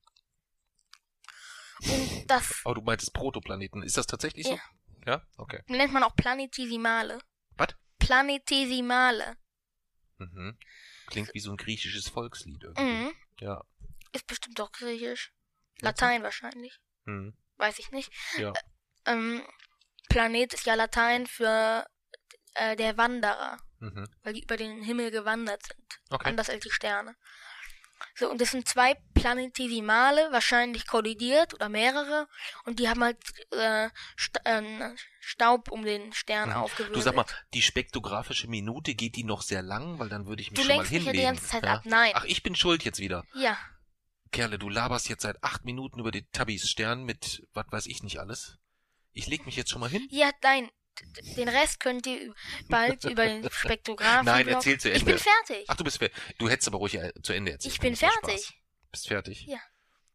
B: Und das (laughs)
A: Aber du meintest Protoplaneten. Ist das tatsächlich so?
B: Ja.
A: Ja? Okay.
B: nennt man auch Planetesimale.
A: Was?
B: Planetesimale.
A: Mhm. Klingt wie so ein griechisches Volkslied irgendwie.
B: Mhm.
A: Ja.
B: Ist bestimmt doch griechisch. Latein wahrscheinlich.
A: Mhm.
B: Weiß ich nicht.
A: Ja.
B: Ähm, Planet ist ja Latein für äh, der Wanderer,
A: Mhm.
B: weil die über den Himmel gewandert sind.
A: Okay.
B: Anders als die Sterne. So, und das sind zwei Planetesimale, wahrscheinlich kollidiert oder mehrere, und die haben halt äh, Sta äh, Staub um den Stern
A: Mhm.
B: aufgewirbelt.
A: Du sag mal, die spektrographische Minute, geht die noch sehr lang? Weil dann würde ich mich
B: Du
A: schon mal
B: lenkst mich ja
A: hinlegen.
B: die ganze Zeit ab. Nein.
A: Ach, ich bin schuld jetzt wieder.
B: Ja,
A: Kerle, du laberst jetzt seit acht Minuten über den Tabis Stern mit was weiß ich nicht alles. Ich leg mich jetzt schon mal hin.
B: ja, nein. Den Rest könnt ihr bald (laughs) über den Spektrographen.
A: Nein, erzähl zu
B: Ich
A: Ende.
B: bin fertig.
A: Ach, du bist fertig. Du hättest aber ruhig äh, zu Ende erzählt.
B: ich bin fertig.
A: Bist fertig?
B: Ja.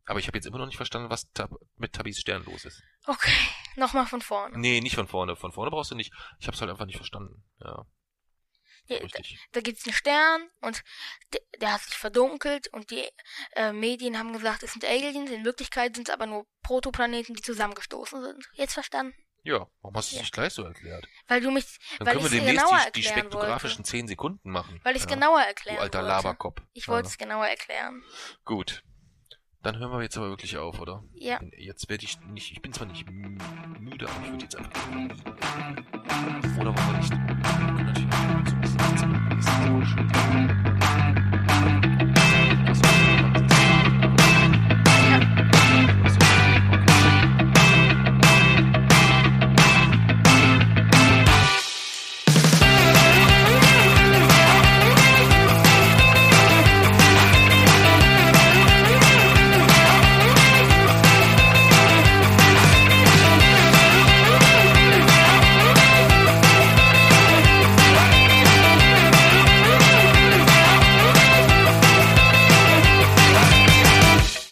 A: Aber ich habe jetzt immer noch nicht verstanden, was Tab mit Tabis Stern los ist.
B: Okay, (laughs) nochmal von vorne.
A: Nee, nicht von vorne. Von vorne brauchst du nicht. Ich hab's halt einfach nicht verstanden. Ja,
B: Ja,
A: richtig.
B: da gibt's einen Stern und der, der hat sich verdunkelt und die äh, Medien haben gesagt, es sind Aliens. In Wirklichkeit sind es aber nur Protoplaneten, die zusammengestoßen sind. Jetzt verstanden?
A: Ja, warum hast du es nicht gleich so erklärt?
B: Weil du mich,
A: Dann
B: weil
A: können wir
B: es
A: demnächst
B: genauer
A: die, die
B: erklären
A: spektrographischen
B: wollte.
A: 10 Sekunden machen.
B: Weil ich es
A: ja.
B: genauer
A: Du
B: erklären
A: alter
B: wollte.
A: Laberkopf.
B: Ich wollte
A: Ja.
B: es genauer erklären.
A: Gut. Dann hören wir jetzt aber wirklich auf, oder?
B: Ja.
A: Jetzt werde ich nicht, ich bin zwar nicht mü- müde, aber ich würde jetzt einfach. Oder wollen wir nicht? Wir können natürlich auch so ein bisschen